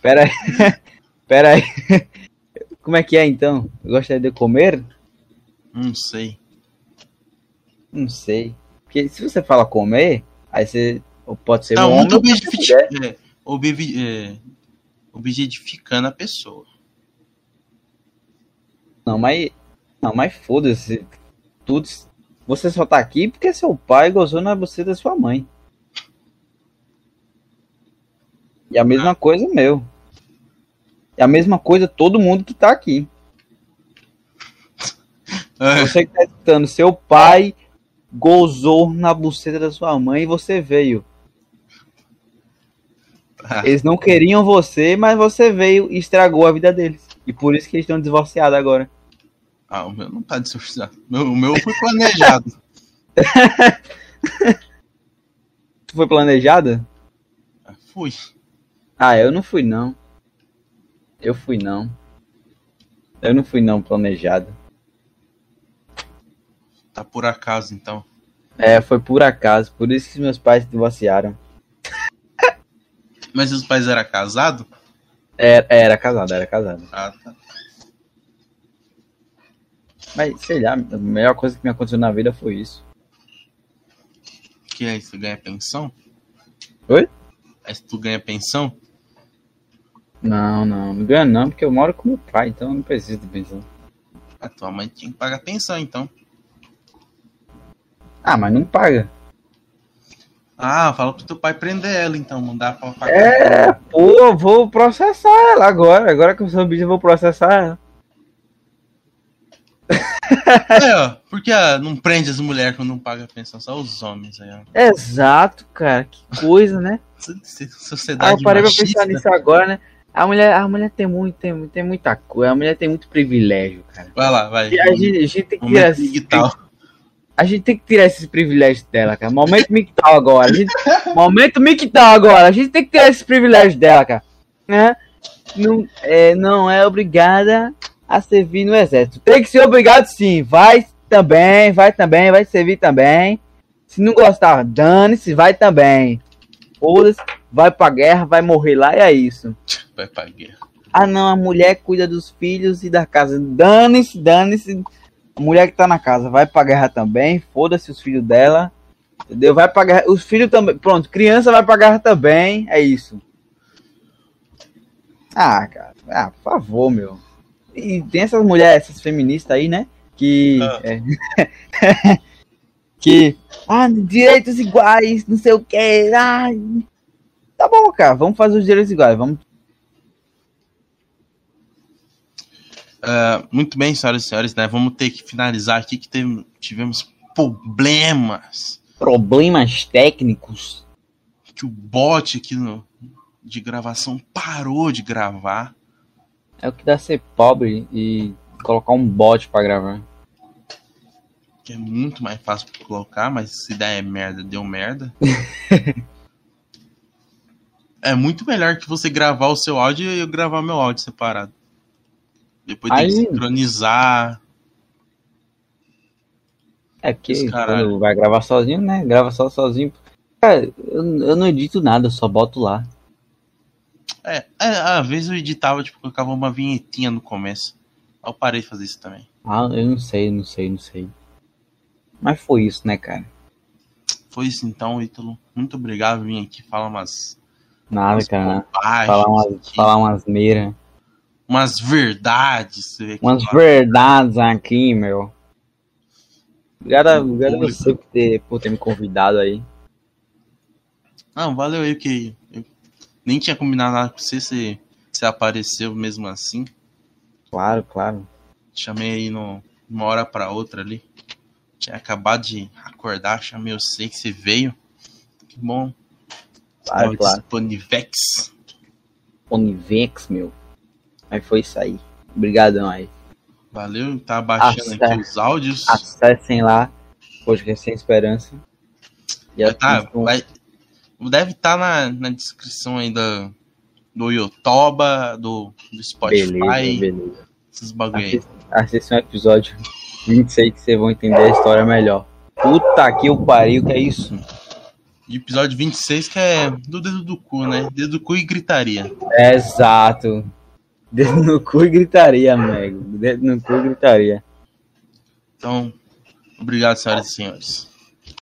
pera aí. pera aí. Como é que é, então? Eu gostaria de comer? Não sei. Não sei. Porque se você fala comer, aí você ou pode ser Tá um homem ou pode ser objetifi- mulher. é, é, objetificando a pessoa. Não, mas. Não, mas foda-se. Tudo. Você só tá aqui porque seu pai gozou na você da sua mãe. E a mesma coisa meu. E a mesma coisa todo mundo que tá aqui. É, Você que tá escutando, seu pai gozou na buceta da sua mãe e você veio. tá. Eles não queriam você, mas você veio e estragou a vida deles. E por isso que eles estão divorciados agora. Ah, o meu não tá dissociado. Meu- O meu foi planejado. Tu foi planejada? Ah, Fui. Ah, eu não fui não. Eu fui não. Eu não fui não planejado. Tá por acaso, então. É, foi por acaso, por isso que meus pais se divorciaram. Mas os pais eram casados? Era, era casado, era casado. Ah, tá. Mas sei lá, a melhor coisa que me aconteceu na vida foi isso. Que aí você ganha pensão? Oi? Aí tu ganha pensão? Não, não, não ganho não, porque eu moro com meu pai, então eu não preciso de pensão. A tua mãe tinha que pagar pensão, então. Ah, mas não paga. Ah, fala pro teu pai prender ela, então, mandar pra pagar. É, pô, eu vou processar ela agora. Agora que eu sou bicho, eu vou processar ela. É, ó, porque ah, não prende as mulheres quando não paga pensão, só os homens aí, ó. Exato, cara, que coisa, né? Sociedade Ah, eu parei pra machista. pensar nisso agora, né? A mulher, a mulher tem muito, tem, tem muita coisa, a mulher tem muito privilégio, cara. Vai lá, vai. A gente, a gente tem que tirar digital. a gente tem que tirar esses privilégios dela, cara. Momento mictal agora. Gente, momento mictal agora. A gente tem que tirar esses privilégios dela, cara. Né? Não, é, não é obrigada a servir no exército. Tem que ser obrigado sim. Vai também, vai também, vai servir também. Se não gostar, dane-se, vai também. Foda-se, vai pra guerra, vai morrer lá e é isso. Vai guerra. Ah, não, a mulher cuida dos filhos e da casa. Dane-se, dane-se. A mulher que tá na casa vai pra guerra também. Foda-se os filhos dela. Entendeu? Vai pra guerra. Os filhos também. Pronto, criança vai pra guerra também. É isso. Ah, cara. Ah, por favor, meu. E tem essas mulheres, essas feministas aí, né? Que. Ah. é, que. Ah, direitos iguais, não sei o que. Ah, tá bom, cara. Vamos fazer os direitos iguais. Vamos Ah, muito bem, senhoras e senhores, né? Vamos ter que finalizar aqui que teve- tivemos problemas. problemas técnicos. Que o bot aqui no- de gravação parou de gravar. É o que dá ser pobre e colocar um bot pra gravar. Que é muito mais fácil colocar, mas se der merda, deu merda. é muito melhor que você gravar o seu áudio e eu gravar meu áudio separado. Depois tem que sincronizar. É caralho. quando vai gravar sozinho, né? Grava só sozinho. Cara, eu, eu não edito nada, eu só boto lá. É, é, às vezes eu editava, tipo, colocava uma vinhetinha no começo. Eu parei de fazer isso também. Ah, eu não sei, não sei, não sei. Mas foi isso, né, cara? Foi isso então, Ítalo. Muito obrigado por vir aqui falar umas, Nada, umas cara. Falar umas, aqui, falar umas meiras. Umas verdades. Umas verdades aqui, meu. Obrigado, a- obrigado a você por ter, por ter me convidado aí. Não, valeu aí que eu nem tinha combinado nada com você, você, você apareceu mesmo assim. Claro, claro. Chamei aí no, uma hora pra outra ali. Tinha acabado de acordar, chamei você que você veio. Que bom. Claro, claro. Disponivex. Onivex, meu. Aí foi isso aí. Obrigadão aí. Valeu, tá baixando Ah, aqui os áudios. Acessem lá, podcast Sem Esperança. E Vai tá, vai- deve estar na, na descrição aí da, do Yotoba, do, do Spotify, Beleza, beleza. esses bagulho aí. Assistam o episódio 26 que vocês vão entender a história melhor. Puta que o pariu, que é isso? De episódio 26, que é do dedo do cu, né? Dedo do cu e gritaria. Exato. Dedo no cu e gritaria, amigo. Dedo no cu e gritaria. Então, obrigado, senhoras e senhores.